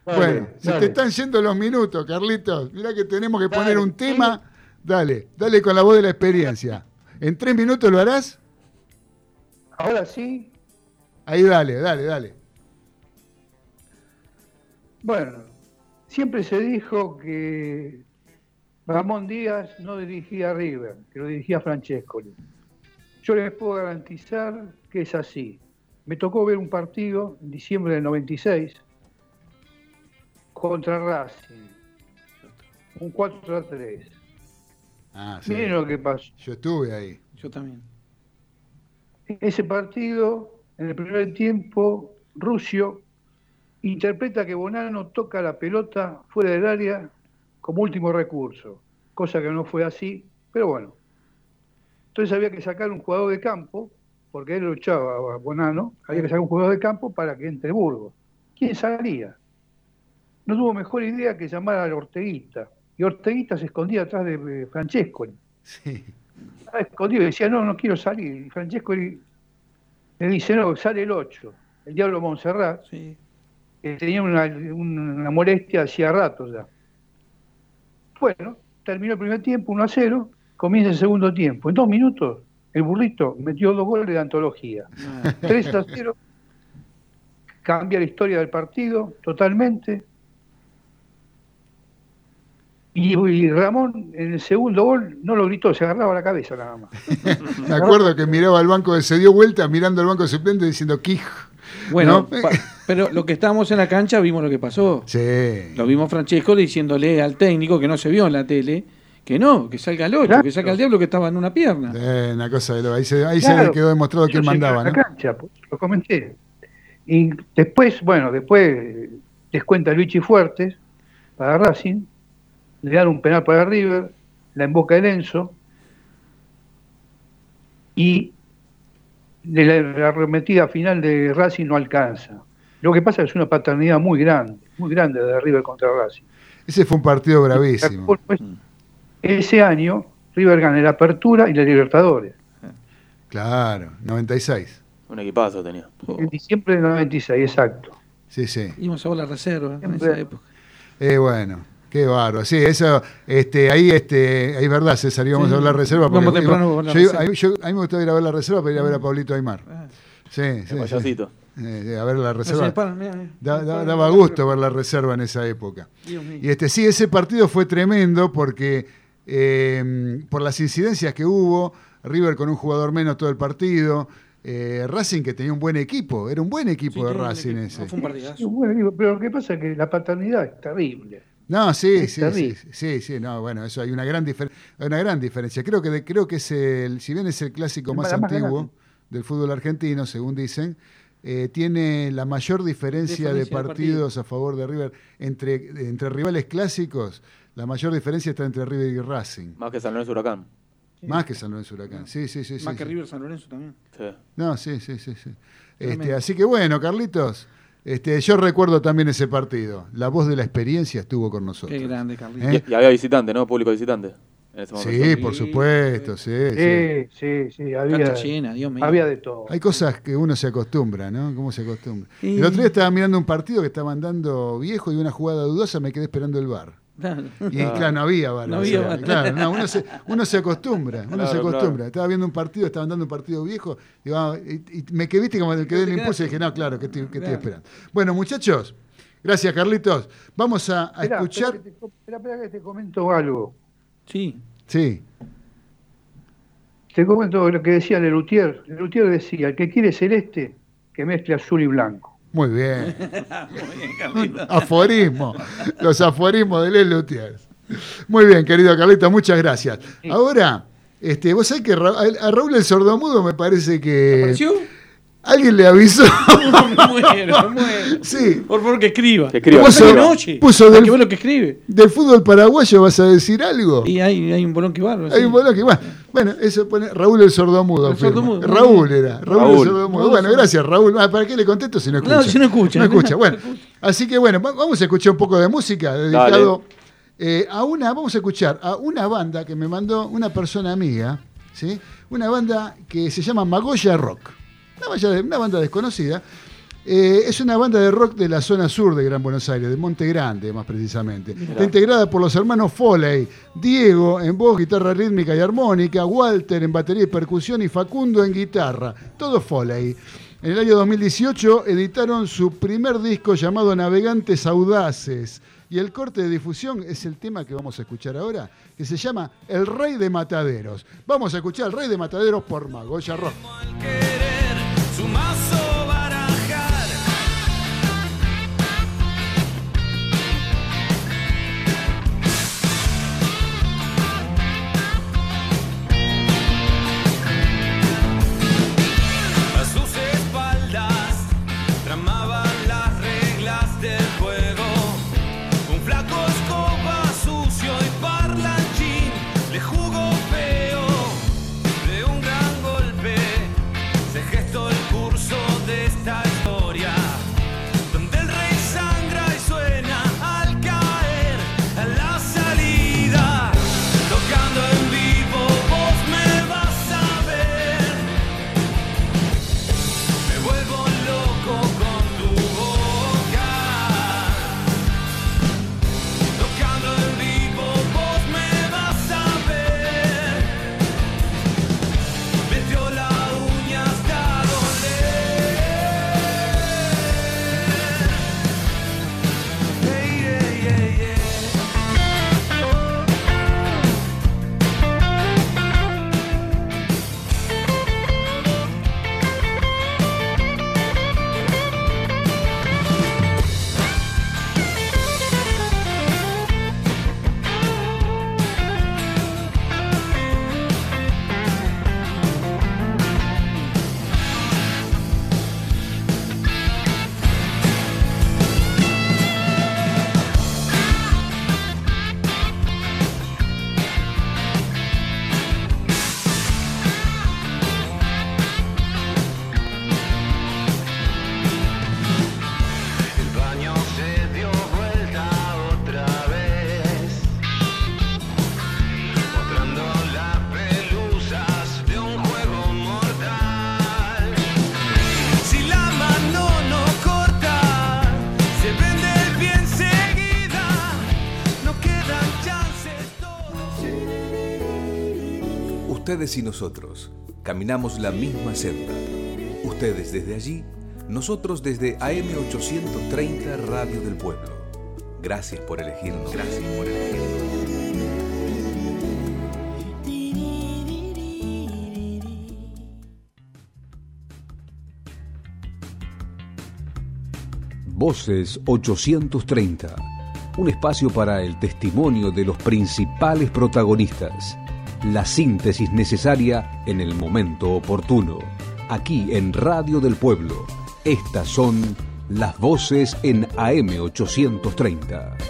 bueno, dale, se te están yendo los minutos, Carlitos. Mirá que tenemos que poner un tema. Dale, dale con la voz de la experiencia. ¿En tres minutos lo harás? Ahora sí. Ahí dale, dale, dale. Bueno, siempre se dijo que Ramón Díaz no dirigía a River, que lo dirigía Francescoli. Yo les puedo garantizar que es así. Me tocó ver un partido en diciembre del 96 contra Racing, un 4 a 3. Ah, sí. Miren lo que pasó. Yo estuve ahí. Yo también. Ese partido, en el primer tiempo, Rusio interpreta que Bonano toca la pelota fuera del área como último recurso, cosa que no fue así, pero bueno. Entonces había que sacar un jugador de campo, porque él luchaba a Bonano, había que sacar un jugador de campo para que entre Burgos. ¿Quién salía? No tuvo mejor idea que llamar al Orteguita. Y Orteguita se escondía atrás de Francesco. Sí. Estaba escondido y decía, no, no quiero salir. Y Francesco le dice, no, sale el 8, el Diablo Montserrat, Sí. que tenía una, una molestia hacía rato ya. Bueno, terminó el primer tiempo, 1 a 0, comienza el segundo tiempo. En dos minutos, el burrito metió dos goles de antología. Ah, 3 a 0, cambia la historia del partido totalmente. Y, y Ramón en el segundo gol no lo gritó, se agarraba la cabeza nada más. Me acuerdo que miraba al banco, se dio vuelta mirando al banco suplente diciendo Quij. Bueno, ¿No? pa- pero lo que estábamos en la cancha vimos lo que pasó. Sí. Lo vimos Francesco diciéndole al técnico que no se vio en la tele que no, que salga el 8, Claro. que salga el diablo que estaba en una pierna. Eh, una cosa de lo- Ahí se, ahí se Claro. quedó demostrado que él mandaba, a la ¿no? cancha, pues, lo comenté. Y después, bueno, después descuenta Luigi Fuertes para Racing, le dan un penal para River, la emboca el Enzo y de la, la arremetida final de Racing no alcanza. Lo que pasa es que es una paternidad muy grande, muy grande de River contra Racing. Ese fue un partido bravísimo. Después, Ese año River gana la Apertura y la Libertadores, Claro, 96. Un equipazo tenía. en diciembre del 96, exacto. Sí, sí. Íbamos a la reserva en esa época. Eh, bueno, qué bárbaro. Sí, eso, este, ahí, este, ahí es verdad, César, íbamos Sí. a ver la reserva. porque Vamos temprano iba- con la yo, reserva. yo- a mí me gustaba ir a ver la reserva para ir a ver a Pablito Aymar. Ah, Sí, sí. El sí. payasito. Eh, sí, a ver la no reserva. disparan, mirá, mirá. Da- da- Disparan. daba gusto ver la reserva en esa época. Y este, sí, ese partido fue tremendo porque eh, por las incidencias que hubo, River con un jugador menos todo el partido, eh, Racing que tenía un buen equipo, era un buen equipo Sí, de Racing equipo. ese. No, fue un Sí, partidazo. bueno, digo, pero lo que pasa es que la paternidad es terrible. No, sí, sí, sí, sí, sí, no, bueno, eso hay una gran, hay una gran diferencia. Creo que, de- creo que es el, si bien es el clásico El más más antiguo grande. del fútbol argentino, según dicen, eh, tiene la mayor diferencia, de Diferencia de partidos a favor de River entre, entre rivales clásicos. La mayor diferencia está entre River y Racing, Más que San Lorenzo Huracán. más que San Lorenzo Huracán. Sí, sí, sí, Más sí, que sí. River San Lorenzo también. Sí. No, sí, sí, sí, sí. Este, así que bueno, Carlitos, este, yo recuerdo también ese partido. La voz de la experiencia estuvo con nosotros. Qué grande, Carlitos. ¿Eh? Y, y había visitante, ¿no? Público visitante. En ese momento. Sí, por supuesto, sí, sí. Sí, sí, sí, había, Cancha llena, Dios mío. había de todo. Hay cosas que uno se acostumbra, ¿no? ¿Cómo se acostumbra? Y- El otro día estaba mirando un partido que estaban dando viejo y una jugada dudosa, me quedé esperando el bar. Claro. Y claro, no había bar. No o había sea, VAR. Claro, no, uno, se, uno se acostumbra, uno Claro, se acostumbra. claro. Estaba viendo un partido, estaban dando un partido viejo, y, y me quedé, viste, como me quedé el impulso y dije, no, claro, que estoy, que estoy esperando. Bueno, muchachos, gracias Carlitos. Vamos a, a Esperá, escuchar. Espera que te comento algo. Sí. Sí, Te comento lo que decía Lelutier. Lelutier decía, el que quiere celeste, que mezcle azul y blanco. Muy bien. Muy bien, Carlitos. Aforismo, los aforismos de Les Lutiers. Muy bien, querido Carlito, muchas gracias. Ahora, este, vos sabés que Ra- a a Raúl el sordomudo me parece que ¿Apareció? Alguien le avisó. muero, muero. sí, Por favor, que escriba. Que escriba, Puso- que noche. puso del- que lo que escribe. del fútbol paraguayo vas a decir algo. Y hay, hay un bolón que barro. Hay un bolón que- bueno, bueno, eso pone Raúl el sordomudo. El sordomudo, Raúl era, Raúl, Raúl. el sordomudo. Raúl Bueno, gracias Raúl. Ah, ¿Para qué le contesto si no escucha? No, si no escucha. No escucha. Bueno, así que bueno, va- vamos a escuchar un poco de música dedicado eh, a una, vamos a escuchar a una banda que me mandó una persona amiga, ¿sí? Una banda que se llama Magoya Rock. Una, banda- una banda desconocida. Eh, es una banda de rock de la zona sur de Gran Buenos Aires, de Monte Grande más precisamente. Está integrada por los hermanos Foley, Diego en voz, guitarra rítmica y armónica, Walter en batería y percusión y Facundo en guitarra. Todo Foley. En el año 2018 editaron su primer disco llamado Navegantes Audaces, Y el corte de difusión es el tema que vamos a escuchar ahora, que se llama El Rey de Mataderos. Vamos a escuchar El Rey de Mataderos por Magoya Rock. Ustedes y nosotros caminamos la misma senda. Ustedes desde allí, nosotros desde AM830 Radio del Pueblo. Gracias por elegirnos. Gracias por elegirnos. Voces 830. Un espacio para el testimonio de los principales protagonistas. La síntesis necesaria en el momento oportuno. Aquí en Radio del Pueblo. Estas son las voces en AM830.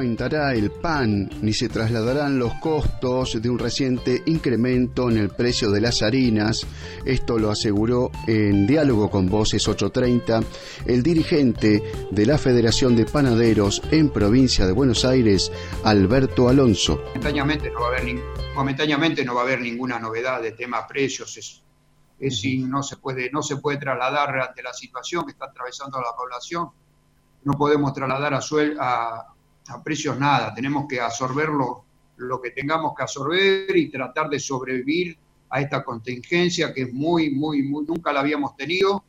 Aumentará el pan ni se trasladarán los costos de un reciente incremento en el precio de las harinas. Esto lo aseguró en diálogo con Voces 830 el dirigente de la Federación de Panaderos en provincia de Buenos Aires, Alberto Alonso. momentáneamente no va a haber, nin- momentáneamente no va a haber ninguna novedad de tema precios. Es, es no, se puede, no se puede trasladar ante la situación que está atravesando la población. No podemos trasladar a, suel- a, a precios nada. Tenemos que absorber lo, lo que tengamos que absorber y tratar de sobrevivir a esta contingencia que es muy, muy, muy, nunca la habíamos tenido.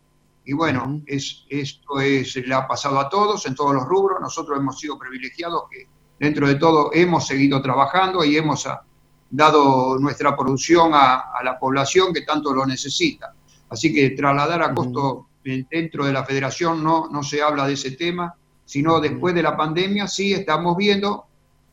Y bueno, es, esto es, le ha pasado a todos, en todos los rubros. Nosotros hemos sido privilegiados que dentro de todo hemos seguido trabajando y hemos ah, dado nuestra producción a, a la población que tanto lo necesita. Así que trasladar a costo eh, dentro de la federación no, no se habla de ese tema, sino después de la pandemia sí estamos viendo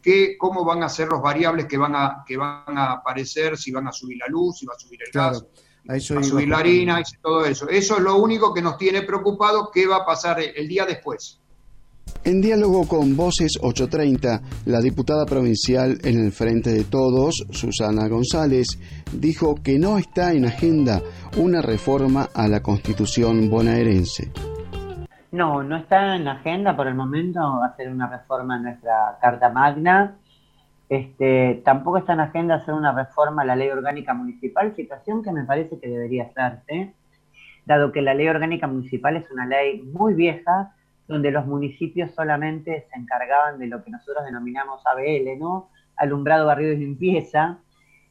que, cómo van a ser los variables que van a, que van a aparecer, si van a subir la luz, si va a subir el gas, Claro, a eso va a subir la harina, y todo eso. Eso es lo único que nos tiene preocupado, qué va a pasar el- el día después. En diálogo con Voces 830, la diputada provincial en el Frente de Todos, Susana González, dijo que no está en agenda una reforma a la Constitución bonaerense. No, no está en la agenda por el momento hacer una reforma a nuestra Carta Magna. Este, tampoco está en la agenda hacer una reforma a la ley orgánica municipal, situación que me parece que debería hacerse, dado que la ley orgánica municipal es una ley muy vieja, donde los municipios solamente se encargaban de lo que nosotros denominamos ABL, ¿no? alumbrado, barrido y limpieza.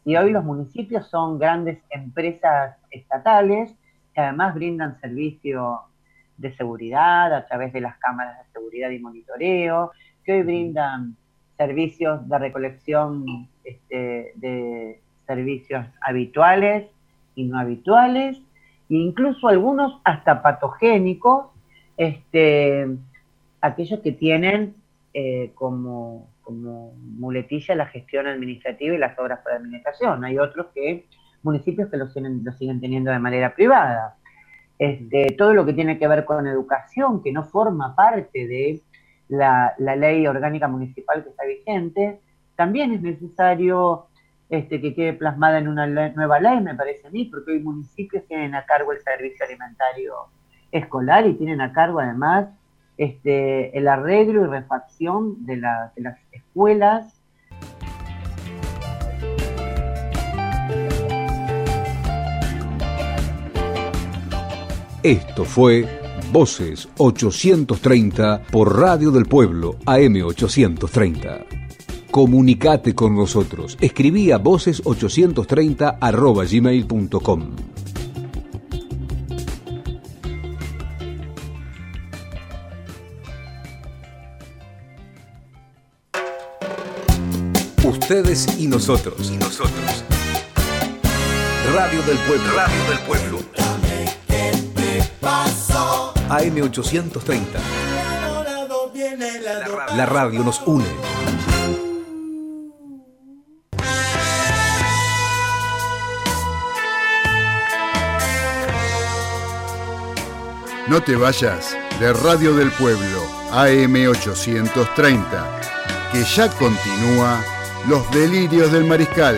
Y hoy los municipios son grandes empresas estatales que además brindan servicio de seguridad a través de las cámaras de seguridad y monitoreo, que hoy brindan servicios de recolección este, de servicios habituales y no habituales, e incluso algunos hasta patogénicos, este, aquellos que tienen eh, como, como muletilla la gestión administrativa y las obras por administración. Hay otros que municipios que lo siguen, lo siguen teniendo de manera privada. Este, todo lo que tiene que ver con educación, que no forma parte de la, ley orgánica municipal que está vigente, también es necesario este, que quede plasmada en una nueva ley, me parece a mí, porque hoy municipios tienen a cargo el servicio alimentario escolar y tienen a cargo además este, el arreglo y refacción de, de las escuelas Esto fue Voces 830 por Radio del Pueblo AM830. Comunicate con nosotros. Escribí a voces830 arroba gmail.com. Ustedes y nosotros. Y nosotros. Radio del Pueblo. Radio del Pueblo. AM830. La radio nos une. No te vayas de Radio del Pueblo AM830, que ya continúa Los Delirios del Mariscal.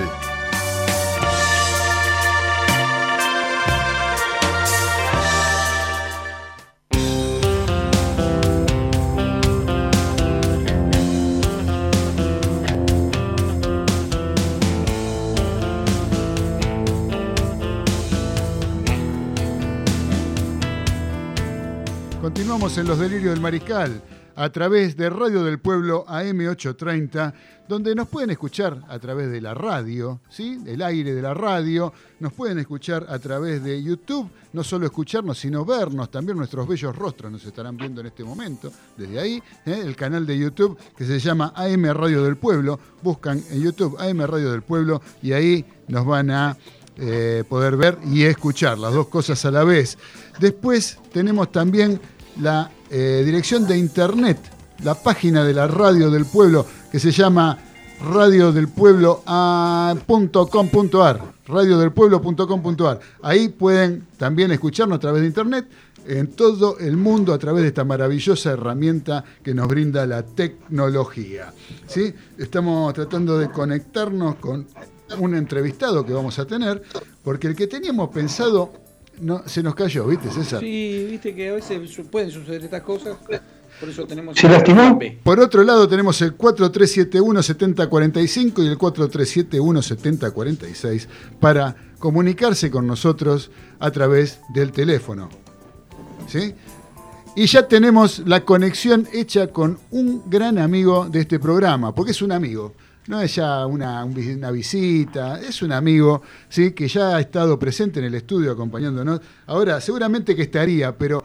En Los Delirios del Mariscal a través de Radio del Pueblo AM830, donde nos pueden escuchar a través de la radio, ¿sí? El aire de la radio, nos pueden escuchar a través de YouTube, no solo escucharnos, sino vernos, también nuestros bellos rostros nos estarán viendo en este momento, desde ahí, ¿eh? el canal de YouTube que se llama AM Radio del Pueblo, buscan en YouTube AM Radio del Pueblo y ahí nos van a eh, poder ver y escuchar las dos cosas a la vez. Después tenemos también la eh, dirección de internet, la página de la radio del pueblo que se llama radiodelpueblo.com.ar, radiodelpueblo.com.ar. Ahí pueden también escucharnos a través de internet en todo el mundo a través de esta maravillosa herramienta que nos brinda la tecnología. ¿sí? Estamos tratando de conectarnos con un entrevistado que vamos a tener, porque el que teníamos pensado no, se nos cayó, ¿viste, César? Sí, viste que a veces pueden suceder estas cosas. Por eso tenemos. ¿Se lastimó? Por otro lado, tenemos el 4371-7045 y el 4371-7046 para comunicarse con nosotros a través del teléfono. ¿Sí? Y ya tenemos la conexión hecha con un gran amigo de este programa, porque es un amigo no es ya una, una, visita, es un amigo ¿sí? que ya ha estado presente en el estudio acompañándonos. Ahora, seguramente que estaría, pero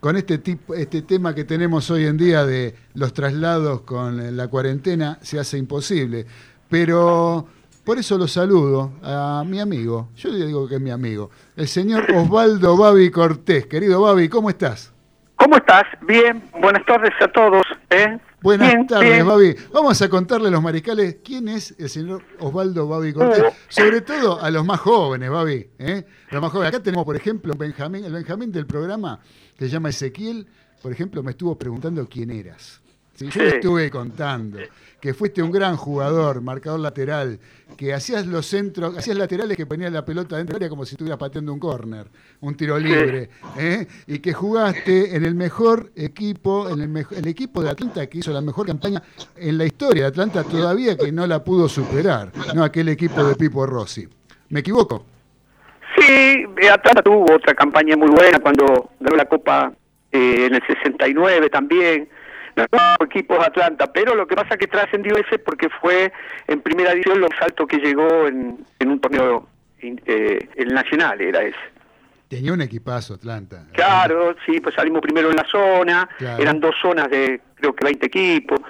con este, tipo, este tema que tenemos hoy en día de los traslados con la cuarentena se hace imposible. Pero por eso lo saludo a mi amigo, yo le digo que es mi amigo, el señor Osvaldo Babi Cortés. Querido Babi, ¿cómo estás? ¿Cómo estás? Bien, buenas tardes a todos. ¿eh? Buenas tardes, Babi. Vamos a contarle a los mariscales quién es el señor Osvaldo Babi Cortés, uh. sobre todo a los más jóvenes, Babi. ¿eh? Los más jóvenes. Acá tenemos, por ejemplo, Benjamín, el Benjamín del programa, que se llama Ezequiel, por ejemplo, me estuvo preguntando quién eras. Yo le estuve contando que fuiste un gran jugador, marcador lateral, que hacías los centros, hacías laterales que ponías la pelota dentro del área como si estuvieras pateando un córner, un tiro libre, ¿eh? y que jugaste en el mejor equipo, en el, equipo de Atlanta que hizo la mejor campaña en la historia de Atlanta todavía que no la pudo superar, no aquel equipo de Pipo Rossi. ¿Me equivoco? Sí, Atlanta tuvo otra campaña muy buena cuando ganó la Copa eh, en el 69 también Equipos Atlanta, pero lo que pasa es que trascendió ese porque fue en primera división lo más alto que llegó en, en un torneo eh, el nacional, era ese. Tenía un equipazo Atlanta. Claro, sí, pues salimos primero en la zona, Claro. eran dos zonas de creo que 20 equipos.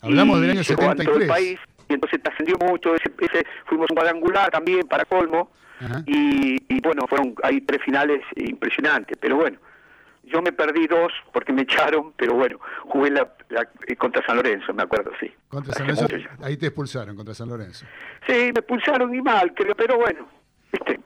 Hablamos y del año llegó a todo el 73. país, y entonces trascendió mucho, ese, ese- fuimos un cuadrangular también para colmo, y, y bueno, fueron hay tres finales impresionantes, pero bueno, yo me perdí dos porque me echaron, pero bueno, jugué la, la- eh, contra San Lorenzo, me acuerdo, sí. Contra San Lorenzo, ahí te expulsaron contra San Lorenzo. Sí, me pulsaron y mal, creo, pero bueno, ¿viste?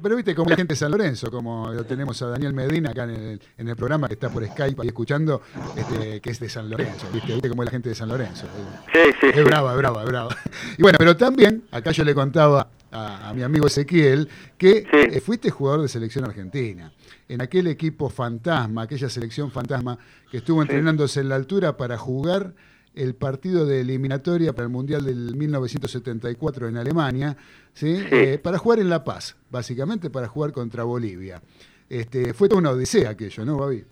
Pero viste como la gente de San Lorenzo, como lo tenemos a Daniel Medina acá en el, en el programa que está por Skype ahí escuchando, este, que es de San Lorenzo, ¿viste? ¿Viste cómo es la gente de San Lorenzo? Sí, sí, Es brava, es brava, es brava. Y bueno, pero también, acá yo le contaba a, a mi amigo Ezequiel que eh, fuiste jugador de selección argentina. En aquel equipo fantasma, aquella selección fantasma que estuvo entrenándose en la altura para jugar el partido de eliminatoria para el Mundial del 1974 en Alemania, ¿sí? Eh, para jugar en La Paz, básicamente para jugar contra Bolivia. Este, fue toda una odisea aquello, ¿no, Babi?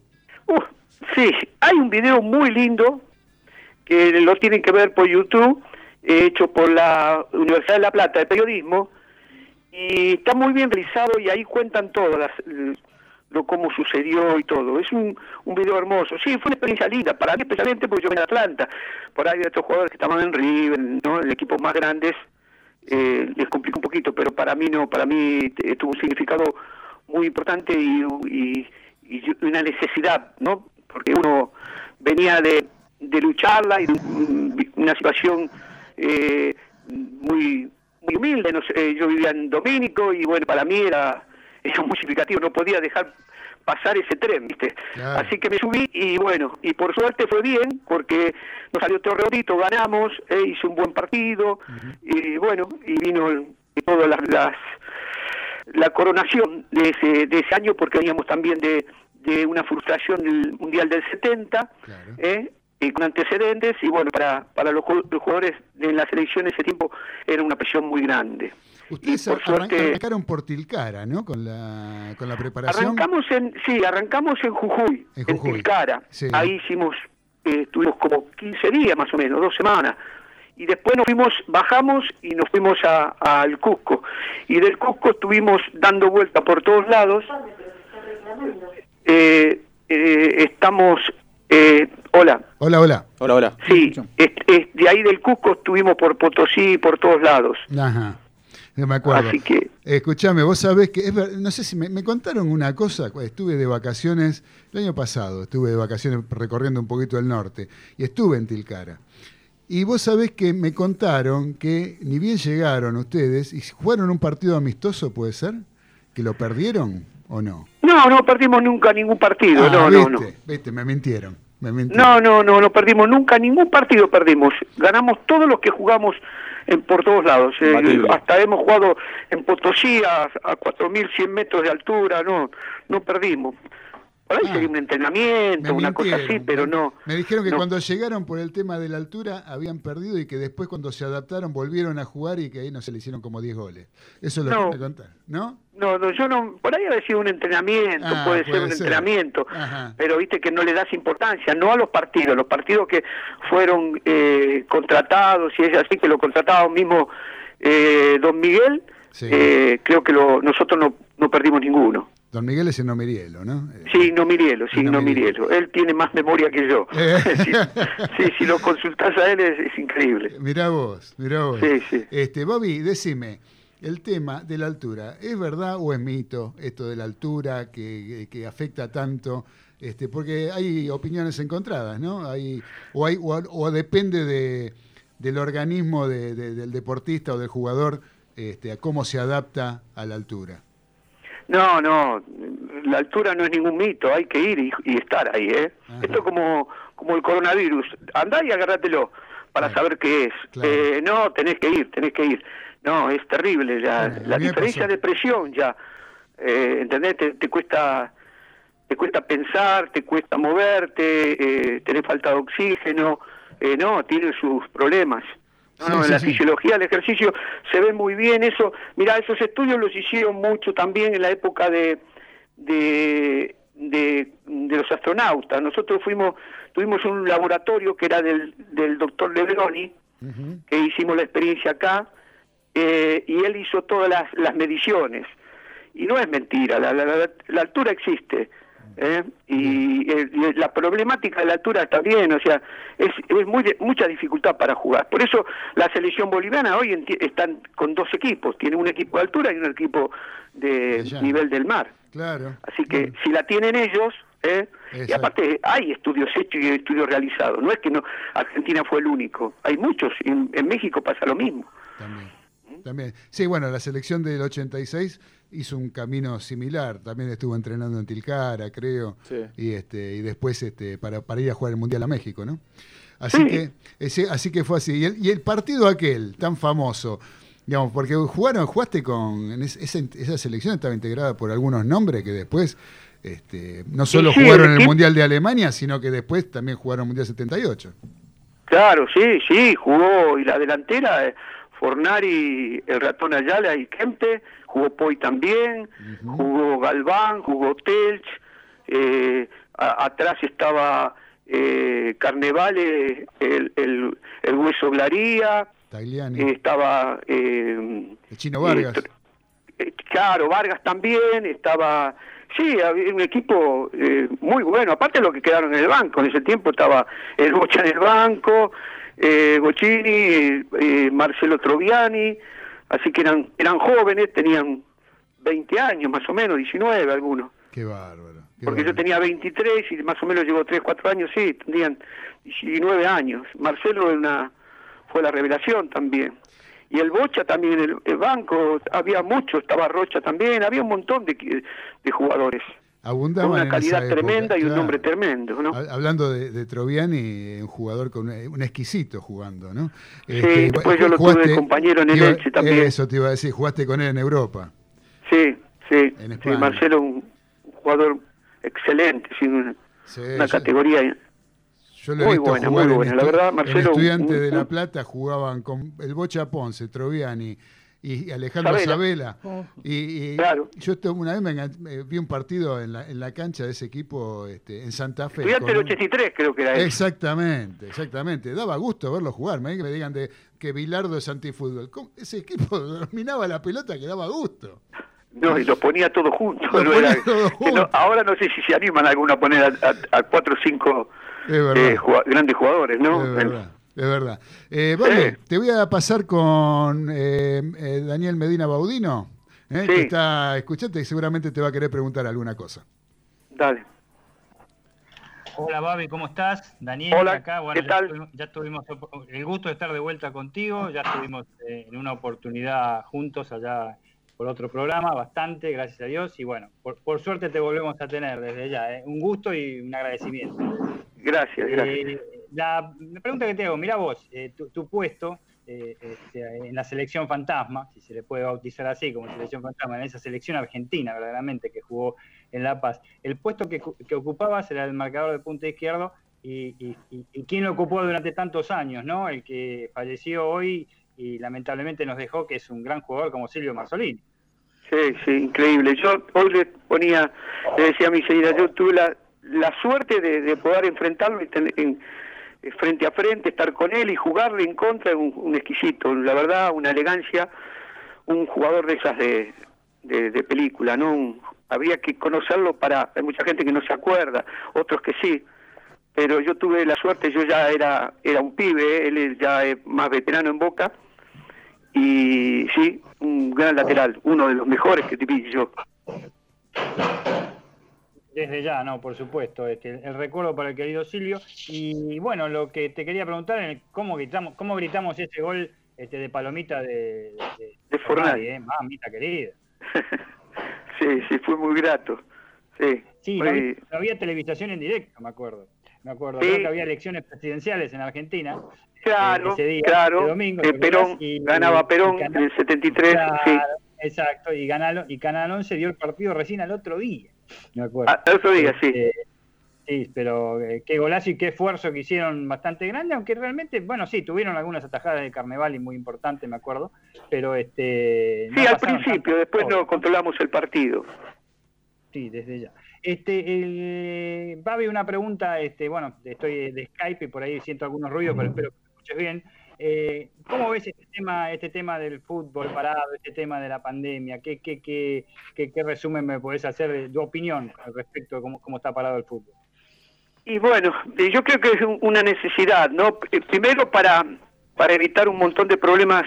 Sí, hay un video muy lindo que lo tienen que ver por YouTube, hecho por la Universidad de La Plata de Periodismo, y está muy bien realizado y ahí cuentan todo, las, lo cómo sucedió y todo. Es un, un video hermoso. Sí, fue una experiencia linda, para mí especialmente porque yo de Atlanta. Por ahí hay otros jugadores que estaban en River, ¿no? en equipos más grandes, eh, les complica un poquito, pero para mí no, para mí eh, tuvo un significado muy importante y, y, una necesidad, ¿no? Porque uno venía de, de lucharla y de un- una situación eh, muy muy humilde, no sé, yo vivía en Domínico y bueno, para mí era, era muy significativo, no podía dejar pasar ese tren, ¿viste? Así que me subí y bueno, y por suerte fue bien, porque nos salió todo redondito, ganamos, eh, hice un buen partido, y bueno, y vino el- todas las, las- la coronación de ese, de ese año, porque veníamos también de, de una frustración del Mundial del 70, ¿eh? y con antecedentes, y bueno, para, para los, los jugadores de la selección en ese tiempo era una presión muy grande. Ustedes por arran- suerte- arrancaron por Tilcara, ¿no? Con la, con la preparación. Arrancamos en, sí, arrancamos en Jujuy, En en, Jujuy, Tilcara. sí. Ahí hicimos, eh, estuvimos como 15 días más o menos, dos semanas. Y después nos fuimos, bajamos y nos fuimos a- al Cusco. Y del Cusco estuvimos dando vuelta por todos lados. Eh, eh, estamos, eh, hola, Hola, hola. Hola, hola. sí, es- es- de ahí del Cusco estuvimos por Potosí y por todos lados. Ajá. No me acuerdo. Así que- Escuchame, vos sabés que, es ver- no sé si me, me contaron una cosa, estuve de vacaciones, el año pasado, estuve de vacaciones recorriendo un poquito el norte, y estuve en Tilcara. Y vos sabés que me contaron que ni bien llegaron ustedes y jugaron un partido amistoso, ¿puede ser? ¿Que lo perdieron o no? No, no perdimos nunca ningún partido, Ah, no, viste, no, no. Viste, me mintieron. Me. No, no, no, no perdimos nunca, ningún partido perdimos. Ganamos todos los que jugamos en, por todos lados. Eh, hasta hemos jugado en Potosí a, a 4.100 metros de altura, no, no perdimos. Por ahí sería un entrenamiento, Ah. una cosa así, pero no. Me dijeron que no. cuando llegaron por el tema de la altura habían perdido y que después cuando se adaptaron volvieron a jugar y que ahí no se le hicieron como 10 goles. Eso es lo No. que me contaron, ¿no? No, no, yo no, por ahí ha sido un entrenamiento, Ah, puede ser un ser. entrenamiento, Ajá. pero viste que no le das importancia, no a los partidos, los partidos que fueron eh, contratados, y es así que lo contrataba mismo eh, Don Miguel, Sí. eh, creo que lo, nosotros no, no perdimos ninguno. Don Miguel es no Mirielo, ¿no? Eh, Sí, no Mirielo, sí, Igno no Mirielo. Mirielo. Él tiene más memoria que yo. Eh. sí, sí, si lo consultás a él es, es increíble. Mirá vos, mirá vos. Sí, sí. Este, Bobby, decime, el tema de la altura, ¿es verdad o es mito esto de la altura que, que afecta tanto? Este, porque hay opiniones encontradas, ¿no? Hay, o, hay, o, o depende de, del organismo de- de- del deportista o del jugador este, a cómo se adapta a la altura. No, no, la altura no es ningún mito, hay que ir y, y estar ahí, ¿eh? Esto es como, como el coronavirus, andá y agárratelo para saber qué es. Eh, no, tenés que ir, tenés que ir. No, es terrible, ya, la diferencia pasó. de presión ya, eh, ¿entendés? Te, te cuesta te cuesta pensar, te cuesta moverte, eh, tenés falta de oxígeno, eh, no, tiene sus problemas. No, Sí, no, en la sí. fisiología del ejercicio se ve muy bien eso. Mira, esos estudios los hicieron mucho también en la época de, de de, de los astronautas. Nosotros fuimos, tuvimos un laboratorio que era del, del doctor Lebroni, que hicimos la experiencia acá, eh, y él hizo todas las, las mediciones. Y no es mentira, la, la, la- la altura existe. ¿Eh? Y, eh, y la problemática de la altura también, o sea, es, es muy mucha dificultad para jugar. Por eso la selección boliviana hoy enti- están con dos equipos, tiene un equipo de altura y un equipo de nivel del mar. Claro. Así que si la tienen ellos, ¿eh? y aparte hay estudios hechos y estudios realizados, no es que no Argentina fue el único, hay muchos, y en, en México pasa lo mismo. También. Sí, bueno, la selección del 86 hizo un camino similar. También estuvo entrenando en Tilcara, creo. Sí. Y este y después este para, para ir a jugar el Mundial a México, ¿no? Así Sí. que ese, así que fue así. Y el, y el partido aquel, tan famoso, digamos, porque jugaron, jugaste con. en es- esa, esa selección estaba integrada por algunos nombres que después. Este, no solo sí, jugaron el en el Mundial de Alemania, sino que después también jugaron el Mundial 78. Claro, sí, sí, jugó y la delantera, eh, Fornari, el ratón Ayala y Kempe, jugó Poi también, jugó Galván, jugó Telch, eh, a- atrás estaba eh, Carnevale, el, el, el Hueso Glaría, eh, estaba... eh, el Chino Vargas. eh, claro, Vargas también, estaba... Sí, había un equipo eh, muy bueno, aparte de lo que quedaron en el banco, en ese tiempo estaba el Bocha en el banco, eh, Gochini, eh, Marcelo Troviani, así que eran, eran jóvenes, tenían 20 años más o menos, 19 algunos, Qué bárbaro. qué porque yo tenía 23 y más o menos llevo 3, 4 años, sí, tendrían 19 años. Marcelo una, fue la revelación también. Y el Bocha también, el, el banco, había mucho, estaba Rocha también, había un montón de, de jugadores. Abundaban Con una en calidad esa época, tremenda y un nombre tremendo, ¿no? Ha- Hablando de, de Troviani, un jugador con un, un exquisito jugando, ¿no? Sí, después yo lo tuve de compañero en el iba- Elche también. Eso te iba a decir, jugaste con él en Europa. Sí, sí, En sí. Marcelo un jugador excelente, sin una, Sí, una yo- categoría Yo lo he muy visto buena, jugar muy en buena. La verdad, en Marcelo... un- Estudiantes de La Plata jugaban con el Bocha Ponce, Troviani y Alejandro Sabela. Sabela. Oh. Y, y Claro. yo una vez me, vi un partido en la, en la cancha de ese equipo este, en Santa Fe. Estudiante del un- 83 creo que era él. Exactamente, exactamente. Daba gusto verlo jugar. Me que me digan de, que Bilardo es antifútbol. ¿Cómo? Ese equipo dominaba la pelota que daba gusto. No, y los ponía todos juntos. Los no ponía era- todos que no- ahora no sé si se animan alguno a poner a, a- a cuatro o cinco eh, grandes jugadores, ¿no? Es Es verdad. Eh, vale, te voy a pasar con eh, eh, Daniel Medina Baudino, eh, que está escuchante y seguramente te va a querer preguntar alguna cosa. Dale. Hola Babi, ¿cómo estás? Daniel, Hola, acá. Bueno, ¿qué ya tal? tuvimos- Ya tuvimos el gusto de estar de vuelta contigo, ya estuvimos eh, en una oportunidad juntos allá por otro programa, bastante, gracias a Dios, y bueno, por, por suerte te volvemos a tener desde ya, ¿eh? un gusto y un agradecimiento. Gracias, gracias. La, pregunta que te hago, mira vos, eh, tu, tu puesto eh, este, en la selección fantasma, si se le puede bautizar así como selección fantasma, en esa selección argentina verdaderamente que jugó en La Paz, el puesto que, que ocupabas era el marcador de punta izquierdo y, y, y- y quién lo ocupó durante tantos años, ¿no? El que falleció hoy y lamentablemente nos dejó, que es un gran jugador como Silvio Marzolini. Sí, sí, increíble. Yo hoy le ponía, le decía a mi señora, yo tuve la, la suerte de, de poder enfrentarlo y ten- en- frente a frente, estar con él y jugarle en contra, un, un exquisito, la verdad, una elegancia, un jugador de esas de, de, película, ¿no? Un- habría que conocerlo para, hay mucha gente que no se acuerda, otros que sí, pero yo tuve la suerte, yo ya era, era un pibe, él es ya es más veterano en Boca, y sí, un gran lateral, uno de los mejores que te vi yo. Desde ya, no, por supuesto, este, el recuerdo para el querido Silvio. Y bueno, lo que te quería preguntar es cómo gritamos, cómo gritamos ese gol este, de palomita de, de, De Fornari. eh, mamita querida. Sí, sí, fue muy grato. Sí, Sí, fue- había, había televisación en directo, me acuerdo. Me acuerdo, Sí. creo que había elecciones presidenciales en Argentina. Claro, eh, ese día, claro. ese domingo, eh, ¿te Perón? Y- ganaba Perón en el 73, Claro, sí. Exacto, y, Canal, y Canal 11 dio el partido recién al otro día, me acuerdo. Ah, otro día, sí. Este, Sí, pero eh, qué golazo y qué esfuerzo que hicieron bastante grande, aunque realmente, bueno, sí, tuvieron algunas atajadas de Carnaval y muy importantes, me acuerdo, pero este... Sí, no al principio, después no controlamos el partido. Sí, desde ya. Este, el, Babi, una pregunta, este, bueno, estoy de Skype y por ahí siento algunos ruidos, pero espero que me escuches bien. Eh, ¿Cómo ves este tema, este tema del fútbol parado, este tema de la pandemia? ¿Qué, qué, qué, qué, resumen me podés hacer de tu opinión al respecto de cómo, cómo está parado el fútbol? Y bueno, eh, yo creo que es un- una necesidad, ¿no? Eh, Primero para, para evitar un montón de problemas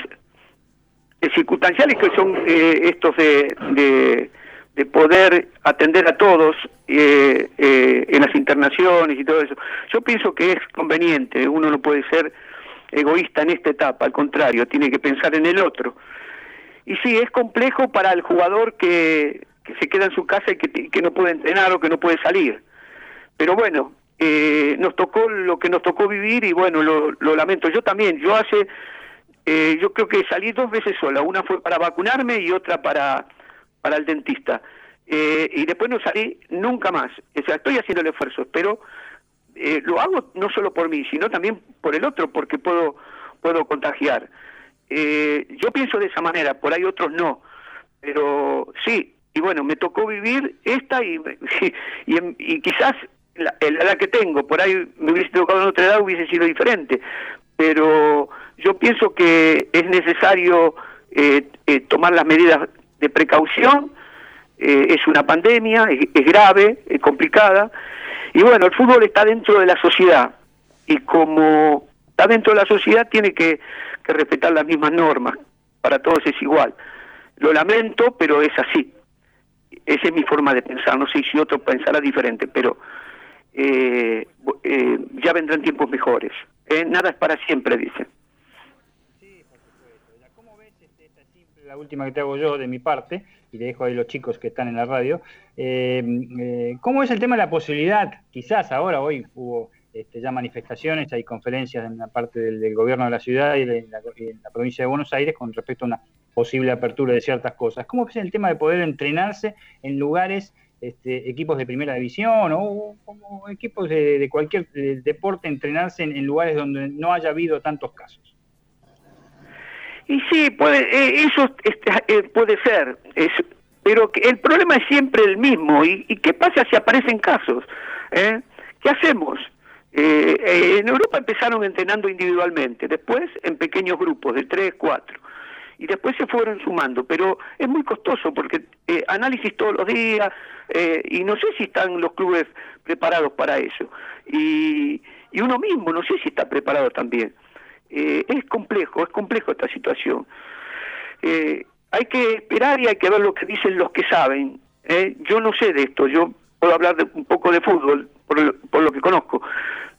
circunstanciales que son eh, estos de, de, de poder atender a todos eh, eh, en las internaciones y todo eso. Yo pienso que es conveniente, uno no puede ser egoísta en esta etapa, al contrario, tiene que pensar en el otro. Y sí, es complejo para el jugador que, que se queda en su casa y que, que no puede entrenar o que no puede salir. Pero bueno, eh, nos tocó lo que nos tocó vivir y bueno, lo, lo lamento. Yo también, yo hace, eh, yo creo que salí dos veces sola. Una fue para vacunarme y otra para, para el dentista. Eh, y después no salí nunca más. O sea, estoy haciendo el esfuerzo, pero eh, lo hago no solo por mí, sino también por el otro, porque puedo, puedo contagiar. Eh, yo pienso de esa manera, por ahí otros no. Pero sí, y bueno, me tocó vivir esta y, y, y quizás la, la que tengo, por ahí me hubiese tocado en otra edad, hubiese sido diferente. Pero yo pienso que es necesario eh, eh, tomar las medidas de precaución. Eh, es una pandemia, es, es grave, es complicada. Y bueno, el fútbol está dentro de la sociedad. Y como está dentro de la sociedad, tiene que, respetar las mismas normas. Para todos es igual. Lo lamento, pero es así. Esa es mi forma de pensar. No sé si otro pensará diferente, pero eh, eh, ya vendrán tiempos mejores. Eh, nada es para siempre, dicen. La última que te hago yo de mi parte, y le dejo ahí los chicos que están en la radio. Eh, eh, ¿Cómo es el tema de la posibilidad? Quizás ahora, hoy hubo este, ya manifestaciones, hay conferencias en la parte del, gobierno de la ciudad y de la, en la provincia de Buenos Aires con respecto a una posible apertura de ciertas cosas. ¿Cómo es el tema de poder entrenarse en lugares, este, equipos de primera división o como equipos de, cualquier deporte, entrenarse en, en lugares donde no haya habido tantos casos? Y sí, puede, eh, eso este, eh, puede ser, es, pero el problema es siempre el mismo. ¿Y, qué pasa si aparecen casos? ¿Eh? ¿Qué hacemos? Eh, eh, en Europa empezaron entrenando individualmente, después en pequeños grupos de tres, cuatro, y después se fueron sumando, pero es muy costoso porque análisis todos los días, eh, y no sé si están los clubes preparados para eso, y, y uno mismo no sé si está preparado también. Eh, es complejo, es complejo esta situación. Eh, hay que esperar y hay que ver lo que dicen los que saben. ¿eh? Yo no sé de esto, yo puedo hablar de, un poco de fútbol por, lo- por lo que conozco,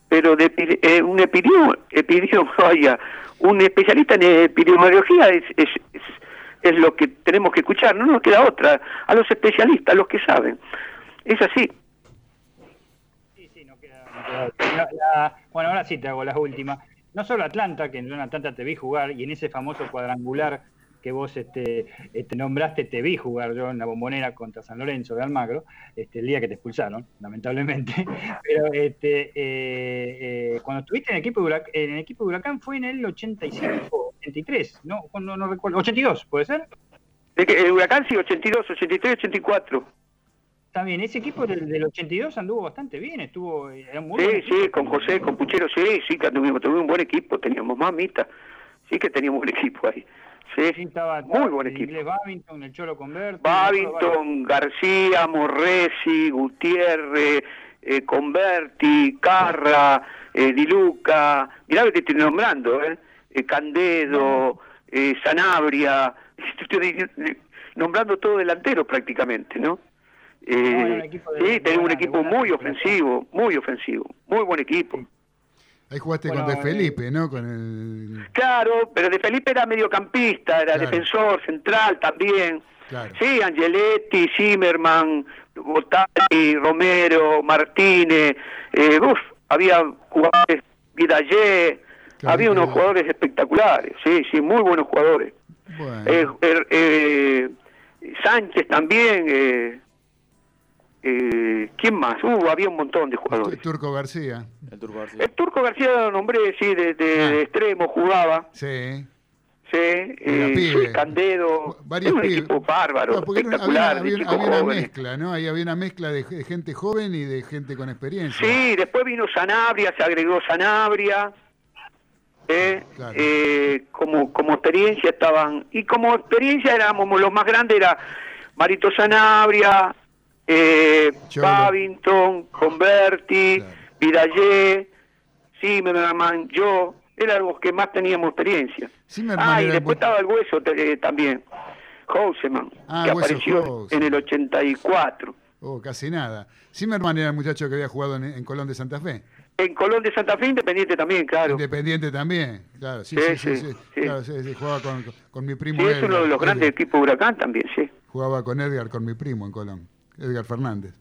pero de eh, un epidemio, epidemio- vaya, un especialista en epidemiología es, es, es, es lo que tenemos que escuchar, no nos queda otra, a los especialistas, a los que saben. Es así. La- la- bueno, ahora sí te hago la última. No solo Atlanta, que en Atlanta te vi jugar, y en ese famoso cuadrangular que vos este, este, nombraste, te vi jugar yo en la bombonera contra San Lorenzo de Almagro, este, el día que te expulsaron, lamentablemente. Pero este, eh, eh, cuando estuviste en el equipo de Huracán, en el equipo de Huracán fue en el 85, 83, ¿no? No, no recuerdo, 82, ¿puede ser? El huracán sí, 82, 83, 84. Está bien, ese equipo del, del 82 anduvo bastante bien, estuvo... Era muy Sí, sí, con José, con Puchero, sí, sí, que tuvimos, tuvimos un buen equipo, teníamos mamita, sí que teníamos un equipo ahí. Sí, estaba muy buen el equipo. inglés Babington, el Cholo Converti. Babington, García, Morresi, Gutiérrez, eh, Converti, Carra, eh, Di Luca, mirá que te estoy nombrando, ¿eh? Eh, Candedo, eh, Sanabria, estoy nombrando todo delantero prácticamente, ¿no? Eh, sí, tenemos un equipo muy ofensivo, muy ofensivo, muy buen equipo. Ahí jugaste Bueno, con De eh, Felipe, ¿no? Con el. Claro, pero de Felipe era mediocampista, era Claro. defensor, central también. Claro. Sí, Angeletti, Zimmerman, Botani, Romero, Martínez, eh, uf, había jugadores, Vidalé, había unos jugadores espectaculares, sí, sí, muy buenos jugadores. Bueno. Eh, er- eh, Sánchez también, eh, ¿quién más? Uh, había un montón de jugadores. Turco García. El Turco García. El Turco García lo nombré, sí, de, de- Ah. de extremo jugaba. Sí. Sí, eh, Candedo, Varios un pibes. equipo bárbaro, No, espectacular, había, una mezcla, ¿no? Ahí había una mezcla de, de gente joven y de gente con experiencia. Sí, después vino Sanabria, se agregó Sanabria. eh, Claro. eh, como, como experiencia estaban, y como experiencia éramos los más grandes, era Marito Sanabria, eh, Cholo. Babington, Converti, Vidalé, Zimmerman, yo, eran los que más teníamos experiencia. Zimmerman Ah, y después estaba el hueso eh, también, Houseman, Ah, que apareció en el 84. Oh, casi nada. Zimmerman era el muchacho que había jugado en, en Colón de Santa Fe. En Colón de Santa Fe, Independiente también, claro. Independiente también, claro, sí, Sí, sí, sí, sí, sí. Claro, jugaba con, con mi primo Sí, es Edgar, uno de los grandes equipos de Huracán también, sí. Jugaba con Edgar, con mi primo en Colón, Edgar Fernández.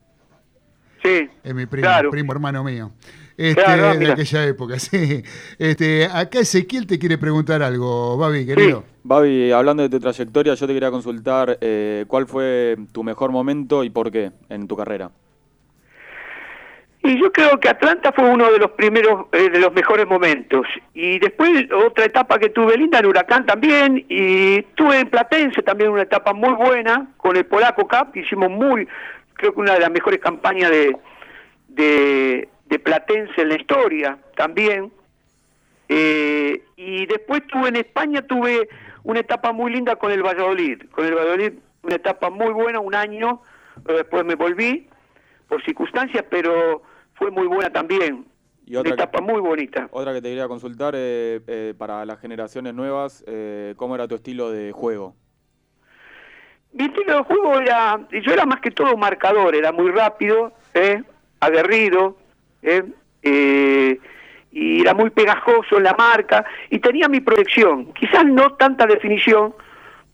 Sí, Es mi primo, Claro. primo hermano mío. Este, Claro, ah, de aquella época, sí. Este, acá Ezequiel te quiere preguntar algo, Babi, querido. Babi, hablando de tu trayectoria, yo te quería consultar eh, cuál fue tu mejor momento y por qué en tu carrera. Y yo creo que Atlanta fue uno de los primeros, eh, de los mejores momentos. Y después otra etapa que tuve linda en Huracán también. Y tuve en Platense también una etapa muy buena con el Polaco Cup. Hicimos muy, creo que una de las mejores campañas de, de, Platense en la historia también. Eh, y después tuve en España, tuve una etapa muy linda con el Valladolid. Con el Valladolid, una etapa muy buena, un año. eh, Después me volví por circunstancias, pero fue muy buena también. Y Una otra que- etapa muy bonita. Otra que te quería consultar eh, eh, para las generaciones nuevas, eh, ¿cómo era tu estilo de juego? Mi estilo de juego era, yo era más que todo marcador, era muy rápido, ¿eh? aguerrido, ¿eh? Eh, y era muy pegajoso en la marca, y tenía mi proyección, quizás no tanta definición,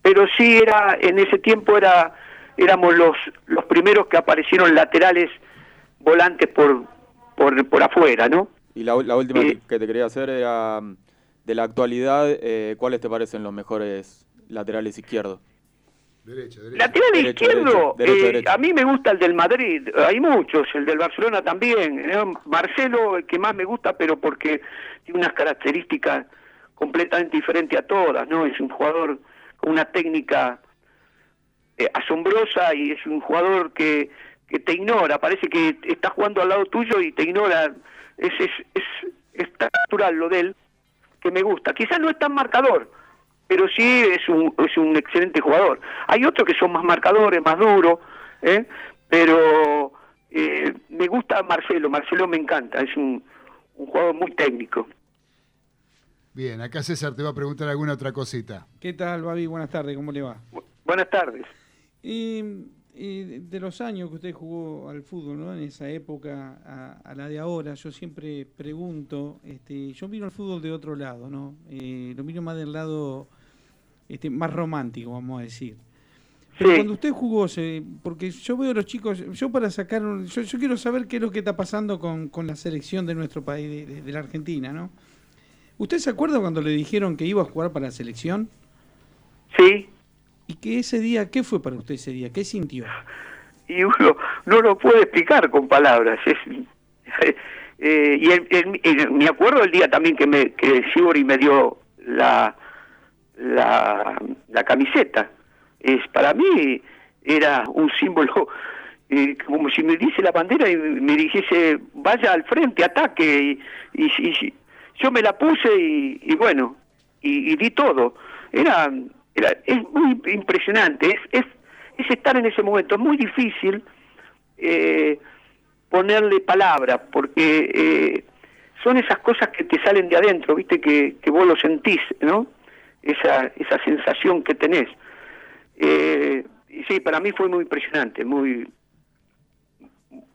pero sí era, en ese tiempo era, éramos los, los primeros que aparecieron laterales volantes por, por, por afuera, ¿no? Y la, la última Eh. que, te quería hacer era, mm, de la actualidad, eh, ¿cuáles te parecen los mejores laterales izquierdos? Derecho, derecho. Lateral Derecho, izquierdo, derecho, eh, derecho. a mí me gusta el del Madrid, hay muchos, el del Barcelona también. Marcelo el que más me gusta, pero porque tiene unas características completamente diferentes a todas, ¿no? Es un jugador con una técnica eh, asombrosa y es un jugador que, que te ignora, parece que está jugando al lado tuyo y te ignora, es, es, es, es tan natural lo de él que me gusta, quizás no es tan marcador, pero sí es un, es un excelente jugador. Hay otros que son más marcadores, más duros, ¿eh? pero eh, me gusta Marcelo, Marcelo me encanta, es un, un jugador muy técnico. Bien, acá César te va a preguntar alguna otra cosita. ¿Qué tal, Babi? Buenas tardes, ¿cómo le va? Buenas tardes. Y, y de los años que usted jugó al fútbol, ¿no? En esa época a, a la de ahora, yo siempre pregunto, este, yo miro el fútbol de otro lado, ¿no? Eh, lo miro más del lado este, más romántico, vamos a decir. Pero Sí. cuando usted jugó, se- porque yo veo a los chicos, yo para sacar, un- yo, yo quiero saber qué es lo que está pasando con, con la selección de nuestro país, de, de- de la Argentina, ¿no? ¿Usted se acuerda cuando le dijeron que iba a jugar para la selección? Sí, ¿Y que ese día, qué fue para usted ese día? ¿Qué sintió? y uno no lo puede explicar con palabras. Es, eh, y el- el- me acuerdo el día también que me que Sibori me dio la, la, la camiseta. Es para mí era un símbolo eh, como si me dice la bandera y me dijese vaya al frente, ataque y, y- y yo me la puse y, y bueno y, y di todo. Era, era es muy impresionante. Es, es es estar en ese momento. Es muy difícil eh, ponerle palabra, porque eh, son esas cosas que te salen de adentro, viste, que, que vos lo sentís, ¿no? Esa, esa sensación que tenés. Eh, sí, para mí fue muy impresionante, muy,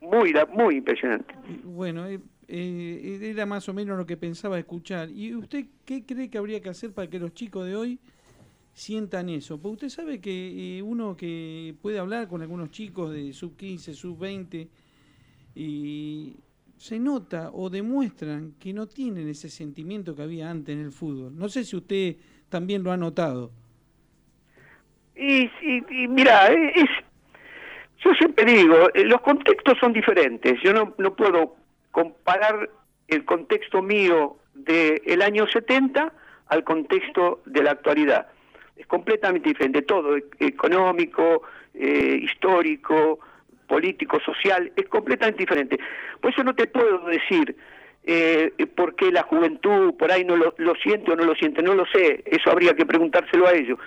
muy, muy impresionante. Bueno, eh, eh, era más o menos lo que pensaba escuchar. ¿Y usted qué cree que habría que hacer para que los chicos de hoy sientan eso? Porque usted sabe que eh, uno que puede hablar con algunos chicos de sub 15, sub 20, y se nota o demuestran que no tienen ese sentimiento que había antes en el fútbol. No sé si usted también lo ha notado. Y, y- y mira, eh, es, yo siempre digo, eh, los contextos son diferentes. Yo no, no puedo comparar el contexto mío del año 70 al contexto de la actualidad. Es completamente diferente, todo, e- económico, eh, histórico, político, social, es completamente diferente. Por eso no te puedo decir eh, por qué la juventud por ahí no lo, lo siente o no lo siente, no lo sé, eso habría que preguntárselo a ellos.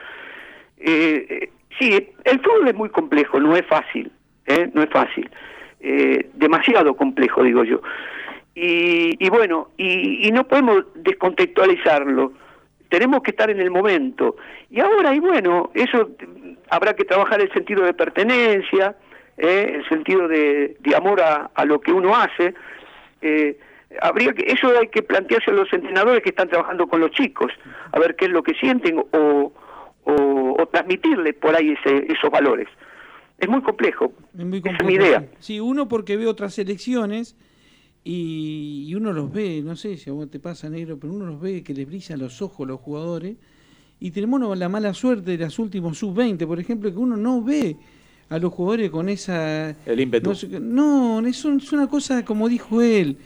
Eh, eh, sí, el fútbol es muy complejo, no es fácil, ¿eh? no es fácil, demasiado complejo, digo yo. Y, y bueno, y, y no podemos descontextualizarlo, tenemos que estar en el momento. Y ahora, y bueno, eso habrá que trabajar el sentido de pertenencia, ¿eh? el sentido de, de amor a, a lo que uno hace. Eh, habría que eso hay que plantearse a los entrenadores que están trabajando con los chicos a ver qué es lo que sienten o, o, o transmitirle por ahí ese, esos valores es muy complejo Es muy esa es mi idea Sí, uno porque ve otras elecciones y, y uno los ve, no sé si a vos te pasa, negro, pero uno los ve que les brillan los ojos a los jugadores. Y tenemos la mala suerte de las últimos sub-20, por ejemplo, que uno no ve a los jugadores con esa... El ímpetu. No, es, un- es una cosa, como dijo él,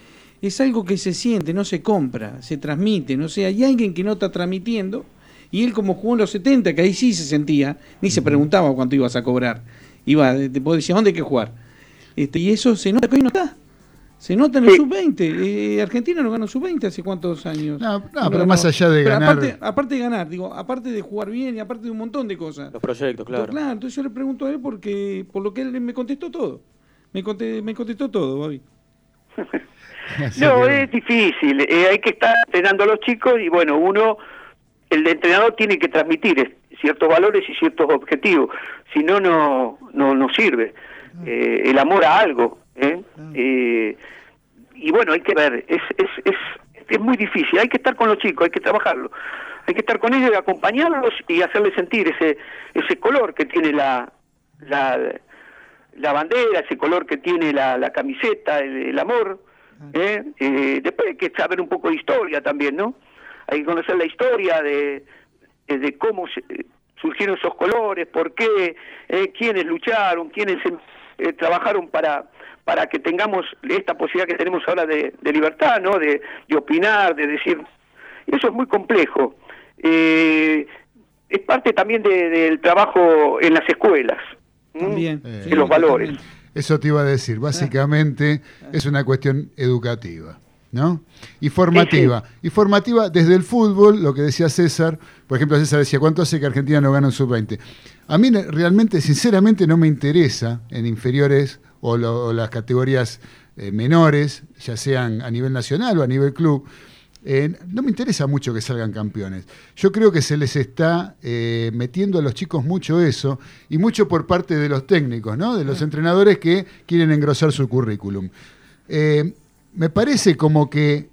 es algo que se siente, no se compra, se transmite. No sé, hay alguien que no está transmitiendo y él como jugó en los 70, que ahí sí se sentía, ni se preguntaba cuánto ibas a cobrar. Iba, te vos decías, ¿dónde hay que jugar? Este, y eso se nota que hoy no está. Se nota en el sub-20. Eh, Argentina no ganó sub-20 hace cuántos años. No, no, pero ganó. más allá de Pero ganar- Aparte, aparte de ganar, digo, aparte de jugar bien y aparte de un montón de cosas. Los proyectos, claro. Claro, entonces yo le pregunto a él porque, por lo que él me contestó todo. Me, conte- me contestó todo, Bobby. no es difícil eh, hay que estar entrenando a los chicos y bueno uno el entrenador tiene que transmitir ciertos valores y ciertos objetivos si no no no no sirve Eh, el amor a algo ¿eh? Eh, y bueno hay que ver es, es, es, es muy difícil hay que estar con los chicos hay que trabajarlo. Hay que estar con ellos y acompañarlos y hacerles sentir ese ese color que tiene la la, la bandera ese color que tiene la, la camiseta el, el amor ¿eh? Eh, después hay que saber un poco de historia también no hay que conocer la historia de de, de cómo se- surgieron esos colores, por qué, eh, quiénes lucharon, quiénes eh, trabajaron para para que tengamos esta posibilidad que tenemos ahora de, de libertad, ¿no? De, de opinar, de decir. Eso es muy complejo. Eh, es parte también de- del trabajo en las escuelas. También. de los valores. Eso te iba a decir. Básicamente es una cuestión educativa, ¿no? Y formativa. Y formativa desde el fútbol, lo que decía César. Por ejemplo, César decía, ¿cuánto hace que Argentina no gana un sub-20? A mí realmente, sinceramente, no me interesa en inferiores o, lo- o las categorías eh, menores, ya sean a nivel nacional o a nivel club. Eh, no me interesa mucho que salgan campeones. Yo creo que se les está eh, metiendo a los chicos mucho eso y mucho por parte de los técnicos, ¿no? de los entrenadores que quieren engrosar su currículum. Me parece como que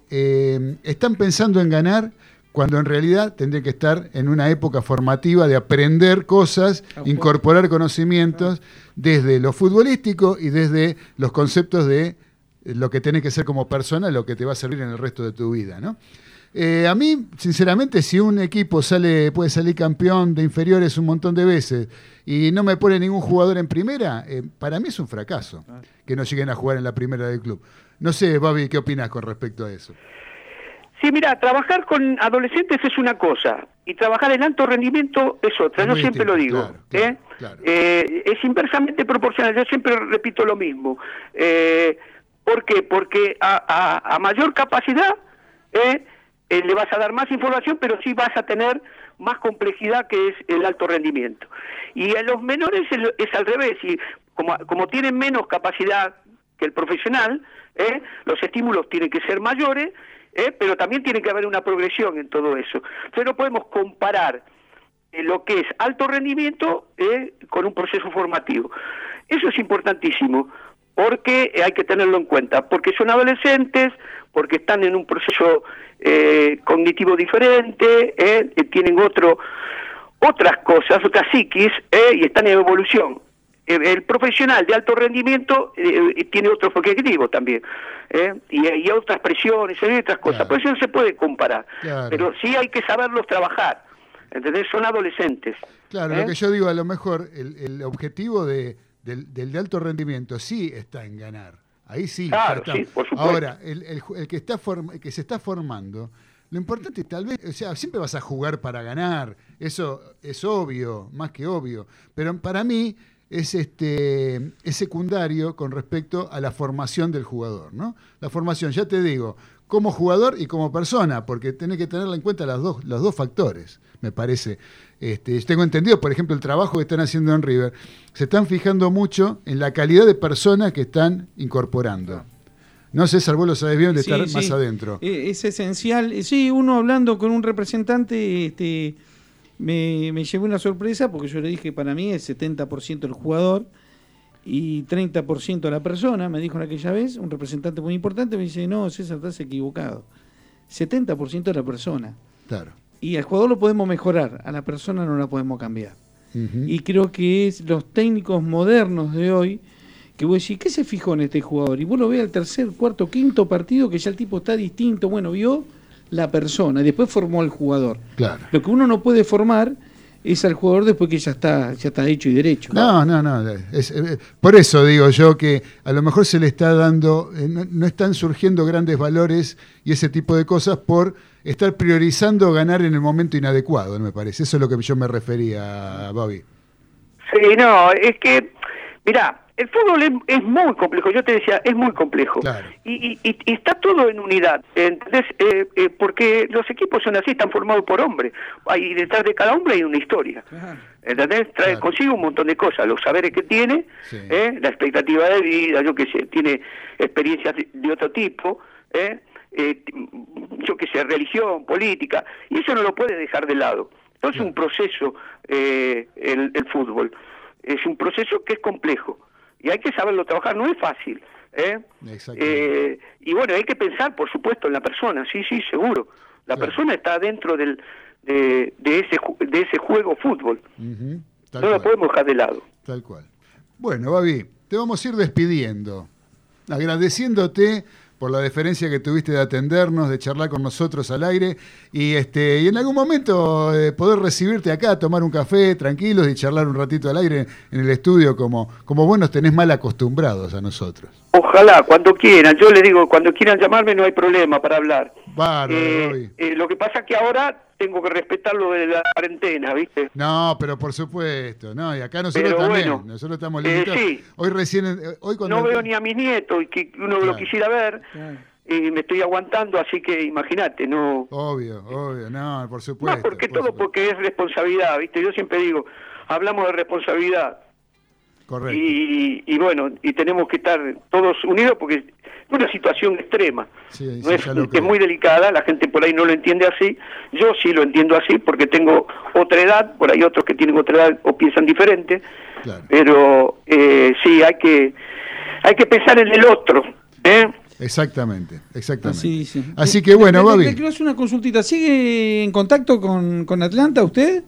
están pensando en ganar cuando en realidad tendría que estar en una época formativa de aprender cosas, incorporar conocimientos desde lo futbolístico y desde los conceptos de lo que tenés que ser como persona, lo que te va a servir en el resto de tu vida, ¿no? Eh, a mí, sinceramente, si un equipo sale, puede salir campeón de inferiores un montón de veces y no me pone ningún jugador en primera, eh, para mí es un fracaso que no lleguen a jugar en la primera del club. No sé, Babi, ¿qué opinas con respecto a eso? Sí, mira, trabajar con adolescentes es una cosa y trabajar en alto rendimiento es otra. Yo siempre lo digo. ¿eh? Eh, es inversamente proporcional. Yo siempre repito lo mismo. Eh, ¿Por qué? Porque a, a- a mayor capacidad ¿eh? Le vas a dar más información, pero sí vas a tener más complejidad que es el alto rendimiento. Y en los menores es, es al revés. Y como, como tienen menos capacidad que el profesional, ¿eh? los estímulos tienen que ser mayores, ¿eh? pero también tiene que haber una progresión en todo eso. Entonces no podemos comparar eh, lo que es alto rendimiento eh, con un proceso formativo. Eso es importantísimo porque hay que tenerlo en cuenta, porque son adolescentes, porque están en un proceso eh, cognitivo diferente, eh, eh, tienen otro otras cosas, otras psiquis, eh, y están en evolución. El profesional de alto rendimiento eh, eh, tiene otros objetivos también, eh, y, y otras presiones, y otras cosas. Por eso no se puede comparar, Claro. pero sí hay que saberlos trabajar. ¿Entendés? Son adolescentes. Claro, ¿eh? lo que yo digo, a lo mejor el, el objetivo de, del, del de alto rendimiento sí está en ganar. Ahí sí. Claro, sí, por supuesto. Ahora, el, el el que, está form- el que se está formando, Lo importante tal vez, o sea, siempre vas a jugar para ganar, eso es obvio, más que obvio, pero para mí es, este, es secundario con respecto a la formación del jugador, ¿no? La formación, ya te digo, como jugador y como persona, porque tenés que tenerla en cuenta las dos, los dos factores, me parece. Este, tengo entendido, por ejemplo, el trabajo que están haciendo en River, se están fijando mucho en la calidad de personas que están incorporando. No, César, vos lo sabés bien de Sí, estar sí. más adentro. Eh, Es esencial. Sí, uno hablando con un representante, este, me, me llevé una sorpresa porque yo le dije para mí es 70% el jugador y 30% la persona, me dijo en aquella vez, un representante muy importante, me dice, no, César, estás equivocado. 70% de la persona. Claro. Y al jugador lo podemos mejorar, a la persona no la podemos cambiar. Y creo que es los técnicos modernos de hoy que vos decís, ¿qué se fijó en este jugador? Y vos lo ves al tercer, cuarto, quinto partido que ya el tipo está distinto. Bueno, vio la persona y después formó al jugador. Claro. Lo que uno no puede formar es al jugador después que ya está, ya está hecho y derecho. No, no, no. es- por eso digo yo que a lo mejor se le está dando, eh, no, no están surgiendo grandes valores y ese tipo de cosas por estar priorizando ganar en el momento inadecuado, me parece. Eso es lo que yo me refería, Bobby. Sí, no, es que, mirá, el fútbol es, es muy complejo, yo te decía, es muy complejo. Y, y- y- y está todo en unidad, ¿entendés? Eh, eh, porque los equipos son así, están formados por hombres. Hay detrás de cada hombre hay una historia. ¿Entendés? Trae consigo un montón de cosas, los saberes que tiene, ¿eh? la expectativa de vida, yo qué sé, tiene experiencias de, de otro tipo, ¿eh? Eh, yo qué sé, religión, política, y eso no lo puede dejar de lado. Entonces es un proceso eh, el, el fútbol, es un proceso que es complejo y hay que saberlo trabajar, no es fácil. ¿eh? Eh, y bueno, hay que pensar, por supuesto, en la persona, sí, sí, seguro. La persona está dentro del, de, de ese, de ese juego fútbol. No la cual. podemos dejar de lado. Tal cual. Bueno, Babi, te vamos a ir despidiendo, agradeciéndote por la deferencia que tuviste de atendernos, de charlar con nosotros al aire y este y en algún momento eh, poder recibirte acá, tomar un café tranquilos y charlar un ratito al aire en el estudio como, como vos nos tenés mal acostumbrados a nosotros. Ojalá, cuando quieran. Yo les digo, cuando quieran llamarme no hay problema para hablar. Bárbaro, Eh, eh, lo que pasa es que ahora tengo que respetar lo de la cuarentena, ¿viste? No, pero por supuesto, no, y acá nosotros Pero también, bueno, nosotros estamos eh, limitados. sí. Hoy recién, eh, hoy cuando No veo ni a mis nietos y que uno lo Claro. quisiera ver y me estoy aguantando, así que imagínate, no... Obvio, obvio, no, por supuesto. No, porque por todo porque es responsabilidad, ¿viste? Yo siempre digo, hablamos de responsabilidad Correcto. y, y bueno, y tenemos que estar todos unidos porque es una situación extrema. Sí, No sí, es, es muy delicada, la gente por ahí no lo entiende así, yo sí lo entiendo así porque tengo otra edad, por ahí otros que tienen otra edad o piensan diferente, pero eh, sí, hay que, hay que pensar en el otro, ¿eh? Exactamente, exactamente. Así. Así que bueno, le- Babi. Le quiero hacer una consultita. ¿Sigue en contacto con, con Atlanta usted?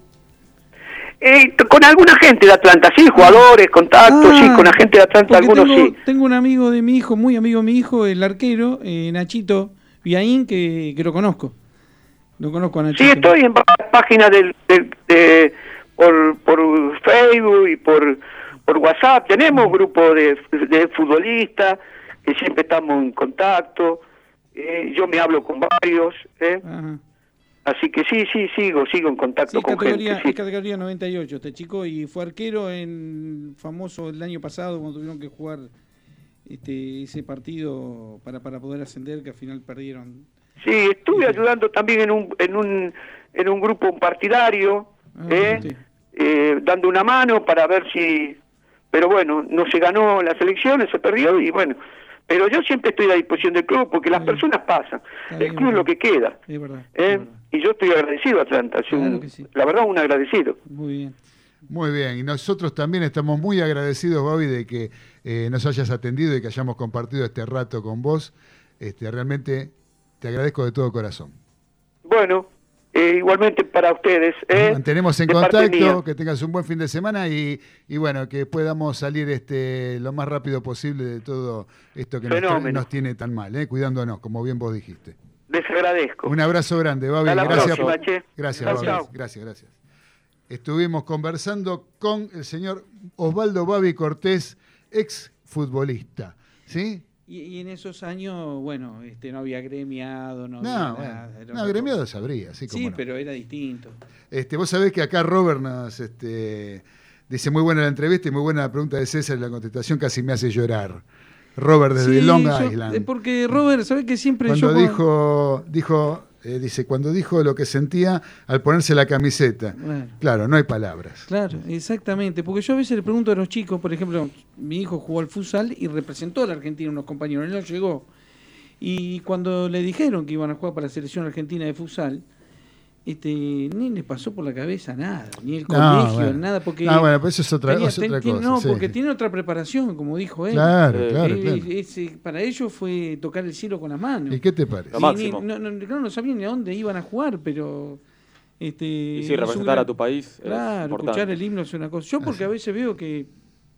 Eh, con alguna gente de Atlanta, sí, jugadores, contactos, sí, con la gente de Atlanta, Ah, algunos tengo, sí. tengo un amigo de mi hijo, muy amigo de mi hijo, el arquero, eh, Nachito Viaín, que, que lo conozco. Lo conozco a Nachito. Sí, estoy en páginas del, del- de- por, por Facebook y por, por WhatsApp. Tenemos grupo de, de futbolistas que siempre estamos en contacto. Eh, yo me hablo con varios. ¿eh? Así que sí, sí, sigo, sigo en contacto Sí, con categoría, gente. es categoría 98 este chico y fue arquero en famoso el año pasado cuando tuvieron que jugar este, ese partido para, para poder ascender que al final perdieron. Sí, estuve ayudando también en un, en un, en un grupo partidario, Ah, ¿eh? Eh, dando una mano para ver si... Pero bueno, no se ganó las elecciones, se perdió y bueno. Pero yo siempre estoy a disposición del club porque las personas pasan. El club es lo que queda. Es verdad. ¿eh? Y yo estoy agradecido a Atlanta. un- La verdad, un agradecido. Muy bien. Muy bien, y nosotros también estamos muy agradecidos, Bobby, de que eh, nos hayas atendido y que hayamos compartido este rato con vos. Este, realmente te agradezco de todo corazón. Bueno, eh, igualmente para ustedes. ¿eh? Mantenemos en contacto, que tengas un buen fin de semana y, y bueno, que podamos salir este lo más rápido posible de todo esto que nos, tiene tan mal, ¿eh? cuidándonos, como bien vos dijiste. Les agradezco. Un abrazo grande, Babi. Gracias, próxima, por- gracias, Babi. Gracias, gracias. Estuvimos conversando con el señor Osvaldo Babi Cortés, ex futbolista, ¿sí? Y, y en esos años, bueno, este, no había gremiado, no, No, había nada. no, gremiado sabría, sí, Sí, cómo no. pero era distinto. Este, vos sabés que acá Robert nos este, dice muy buena la entrevista y muy buena la pregunta de César y la contestación casi me hace llorar. Robert desde Sí, Long yo- Island. eh, porque Robert, ¿sabes que siempre Cuando yo... dijo, dijo eh, dice, cuando dijo lo que sentía al ponerse la camiseta. Claro, no hay palabras. Claro, exactamente. Porque yo a veces le pregunto a los chicos, por ejemplo, mi hijo jugó al futsal y representó a la Argentina unos compañeros, él no llegó. Y cuando le dijeron que iban a jugar para la selección argentina de futsal, este, ni les pasó por la cabeza nada, ni el No, colegio, bueno. nada, porque... No, bueno, pero eso es otra- tenía- es otra cosa, No, sí. porque tiene otra preparación, como dijo él. Claro, Eh, claro, eh, claro. ese- para ellos fue tocar el cielo con las manos. ¿Y qué te parece? Lo Ni- no, no, claro, no sabían ni a dónde iban a jugar, pero... Este, Y un representar gran- a tu país es Claro, importante. escuchar el himno es una cosa. Yo porque a veces veo que,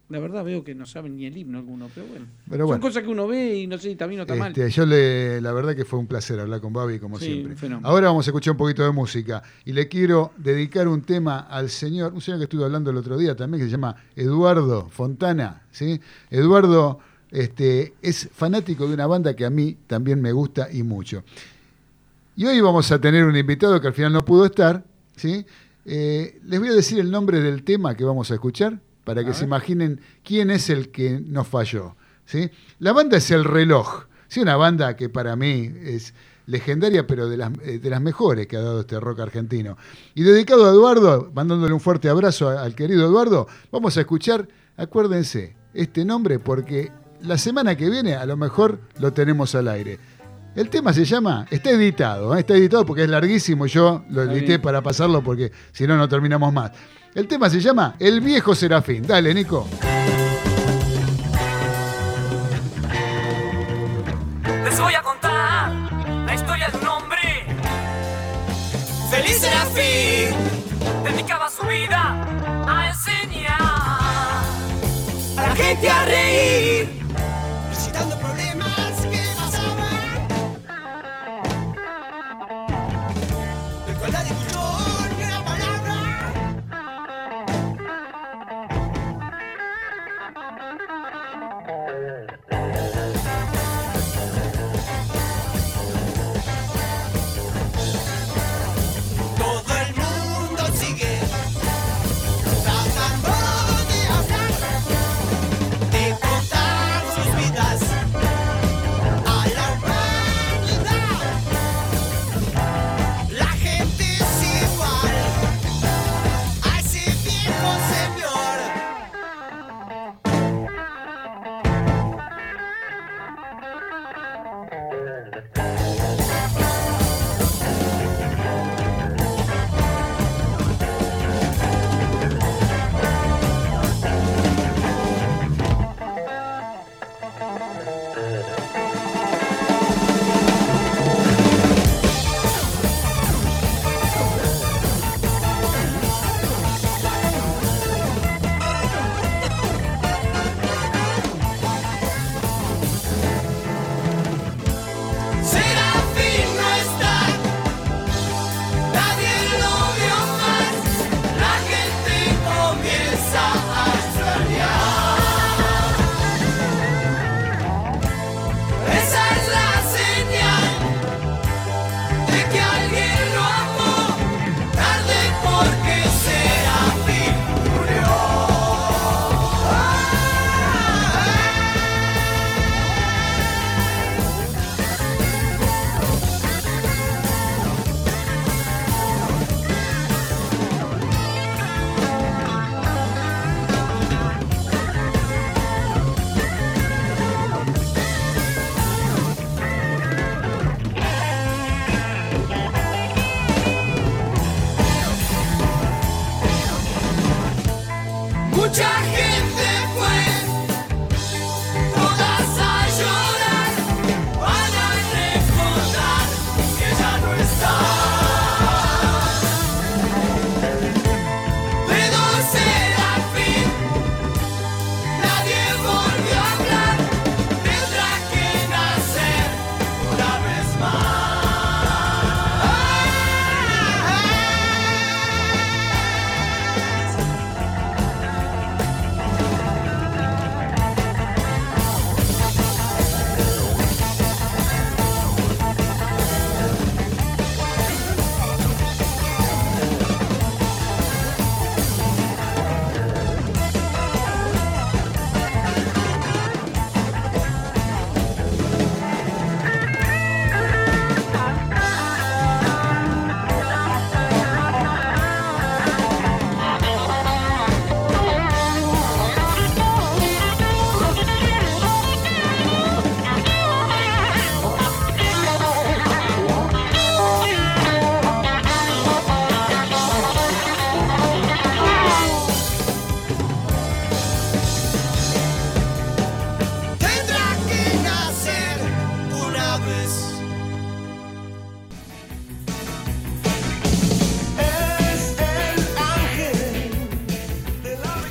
la verdad veo que no saben ni el himno alguno, pero bueno. Pero Son bueno. cosas que uno ve y no sé si está bien o está mal. Este, yo le, la verdad que fue un placer hablar con Babi como Sí, siempre. fenómeno. Ahora vamos a escuchar un poquito de música y le quiero dedicar un tema al señor, un señor que estuve hablando el otro día también que se llama Eduardo Fontana, ¿sí? Eduardo este, es fanático de una banda que a mí también me gusta y mucho. Y hoy vamos a tener un invitado que al final no pudo estar, ¿sí? Eh, les voy a decir el nombre del tema que vamos a escuchar para que se imaginen quién es el que nos falló. ¿sí? La banda es El Reloj, ¿sí? una banda que para mí es legendaria, pero de las, eh, de las mejores que ha dado este rock argentino. Y dedicado a Eduardo, mandándole un fuerte abrazo al querido Eduardo, vamos a escuchar, acuérdense, este nombre porque la semana que viene a lo mejor lo tenemos al aire. El tema se llama, está editado, ¿eh? está editado porque es larguísimo, yo lo edité para pasarlo porque si no, no terminamos más. El tema se llama El viejo Serafín. Dale, Nico. Les voy a contar la historia de un hombre. Feliz Serafín dedicaba su vida a enseñar a la gente a reír,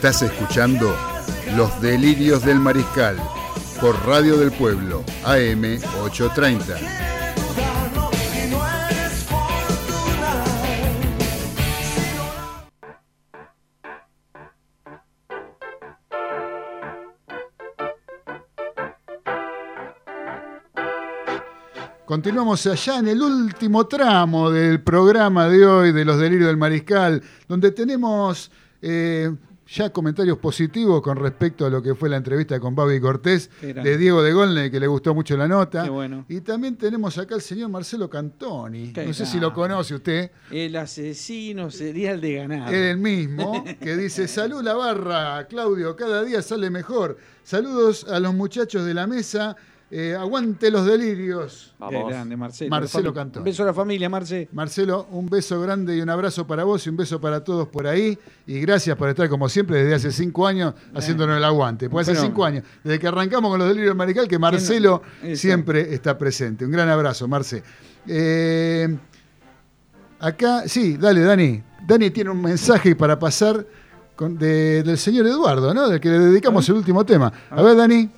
Estás escuchando Los Delirios del Mariscal por Radio del Pueblo, AM 830. Continuamos allá en el último tramo del programa de hoy de los delirios del mariscal, donde tenemos eh, ya comentarios positivos con respecto a lo que fue la entrevista con Babi Cortés de Diego de Golne, que le gustó mucho la nota. Qué bueno. Y también tenemos acá al señor Marcelo Cantoni. No sé si lo conoce usted. El asesino serial de ganado. El mismo, que dice, salud la barra, Claudio, cada día sale mejor. Saludos a los muchachos de la mesa. Eh, aguante los delirios. Qué grande, Marcelo. Marcelo Cantoni. Un beso a la familia, Marce. Marcelo, un beso grande y un abrazo para vos y un beso para todos por ahí. Y gracias por estar, como siempre, desde hace cinco años haciéndonos el aguante. Pues hace cinco años, desde que arrancamos con los delirios del Marical, que Marcelo siempre está presente. Un gran abrazo, Marce. Eh, acá, sí, dale, Dani. Dani tiene un mensaje para pasar con- de- del señor Eduardo, ¿no? Del que le dedicamos el último tema. A ver, Dani.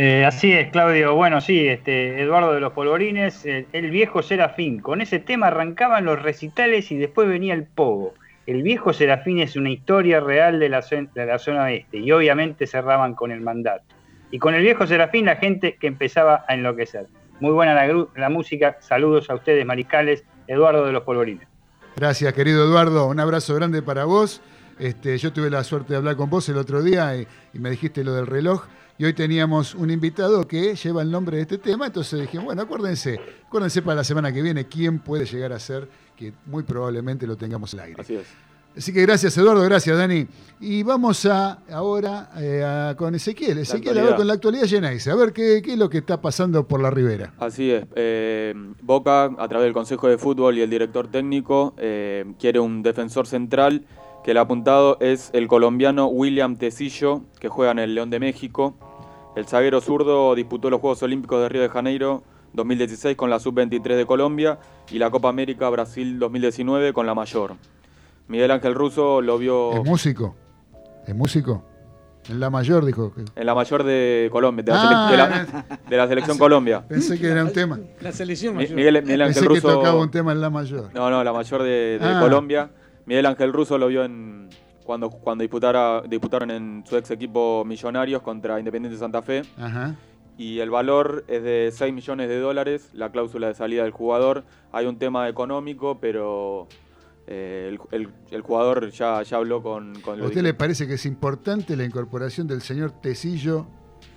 Eh, así es, Claudio. Bueno, sí, este, Eduardo de los Polvorines, el, el viejo Serafín. Con ese tema arrancaban los recitales y después venía el pogo. El viejo Serafín es una historia real de la, de la zona oeste y obviamente cerraban con el mandato. Y con el viejo Serafín la gente que empezaba a enloquecer. Muy buena la, la música. Saludos a ustedes, mariscales. Eduardo de los Polvorines. Gracias, querido Eduardo. Un abrazo grande para vos. Este, yo tuve la suerte de hablar con vos el otro día y, y me dijiste lo del reloj. Y hoy teníamos un invitado que lleva el nombre de este tema. Entonces dije, bueno, acuérdense, acuérdense para la semana que viene quién puede llegar a ser, que muy probablemente lo tengamos al aire. Así es. Así que gracias, Eduardo, gracias, Dani. Y vamos a ahora eh, a- con Ezequiel. Ezequiel, a ver actualidad. con la actualidad Geneise. A ver qué, qué es lo que está pasando por la ribera. Así es. eh, Boca, a través del Consejo de Fútbol y el director técnico, eh, quiere un defensor central que el apuntado es el colombiano William Tecillo, que juega en el León de México. El zaguero zurdo disputó los Juegos Olímpicos de Río de Janeiro 2016 con la Sub-23 de Colombia y la Copa América Brasil 2019 con la mayor. Miguel Ángel Russo lo vio ¿Es músico? ¿Es músico? En la mayor dijo. que- en la mayor de Colombia, de la, Ah, de la- de la selección Colombia. Pensé que era un tema. La selección mayor. Miguel, Miguel Ángel Pensé que Russo. tocaba un tema en la mayor. No, no, la mayor de, de Ah. Colombia. Miguel Ángel Russo lo vio en cuando, cuando disputara, disputaron en su ex equipo Millonarios contra Independiente Santa Fe. Ajá. Y el valor es de 6 millones de dólares, la cláusula de salida del jugador. Hay un tema económico, pero eh, el, el- el jugador ya, ya habló con, con ¿A usted le parece que es importante la incorporación del señor Tecillo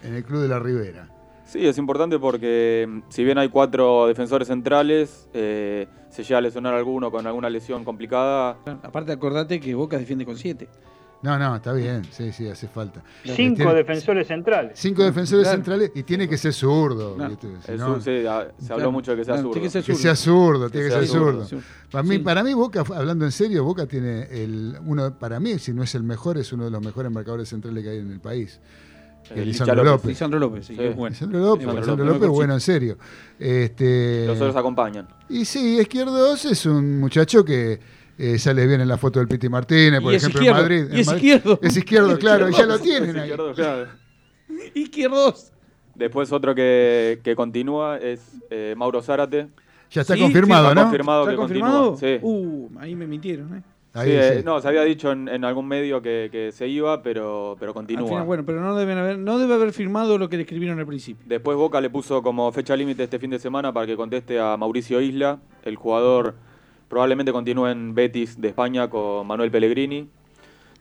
en el Club de la Ribera? Sí, es importante porque mm, si bien hay cuatro defensores centrales, eh, se llega a lesionar alguno con alguna lesión complicada. Aparte, acordate que Boca defiende con 7. No, no, está bien, sí, sí, hace falta. Cinco Tiene- defensores centrales. Cinco defensores Claro. centrales y tiene que ser zurdo. No, sur- sí, ah, se habló Claro. mucho de que sea Claro, zurdo. tiene que ser que sea zurdo, tiene que ser zurdo. zurdo. Para mí, Sí. para mí, Boca, hablando en serio, Boca tiene el uno, para mí, si no es el mejor, es uno de los mejores marcadores centrales que hay en el país. El El Licha Lisandro López. López. Lisandro López, sí, Sí. es bueno. Lisandro López, Es bueno, Lisandro López, López, López, bueno, en serio. Este, Los otros acompañan. Y sí, Izquierdos es un muchacho que eh, sale bien en la foto del Piti Martínez, por ejemplo, izquierdo, en Madrid. y en es Madrid. izquierdo. Es izquierdo, claro, y ya lo tienen ahí. Izquierdo, claro. Izquierdos. Después otro que, que continúa es eh, Mauro Zárate. Ya está Sí, confirmado, está ¿no? confirmado ¿Está que confirmado? continúa. Sí. Uh, ahí me mintieron, ¿eh? Ahí, Sí, eh, sí. no, se había dicho en, en algún medio que, que se iba, pero, pero Al continúa. final, bueno, pero no deben haber, no debe haber firmado lo que le escribieron al principio. Después Boca le puso como fecha límite este fin de semana para que conteste a Mauricio Isla. El jugador probablemente continúe en Betis de España con Manuel Pellegrini.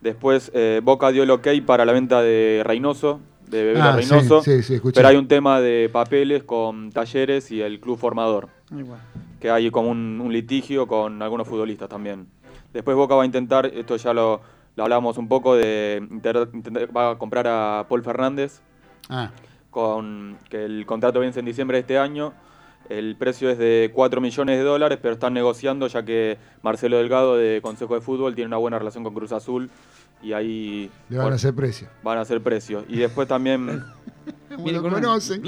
Después eh, Boca dio el ok para la venta de Reynoso, de Bebela Ah, Reynoso. sí, sí, sí, escuché. pero hay un tema de papeles con Talleres y el club formador. Va. que hay como un, un litigio con algunos futbolistas también. Después Boca va a intentar, esto ya lo, lo hablábamos un poco, de inter- va a comprar a Paul Fernández, Ah, con que el contrato vence en diciembre de este año. El precio es de 4 millones de dólares, pero están negociando ya que Marcelo Delgado de Consejo de Fútbol tiene una buena relación con Cruz Azul y ahí Le van a hacer precio. van a hacer precios. Y después también Me lo conocen.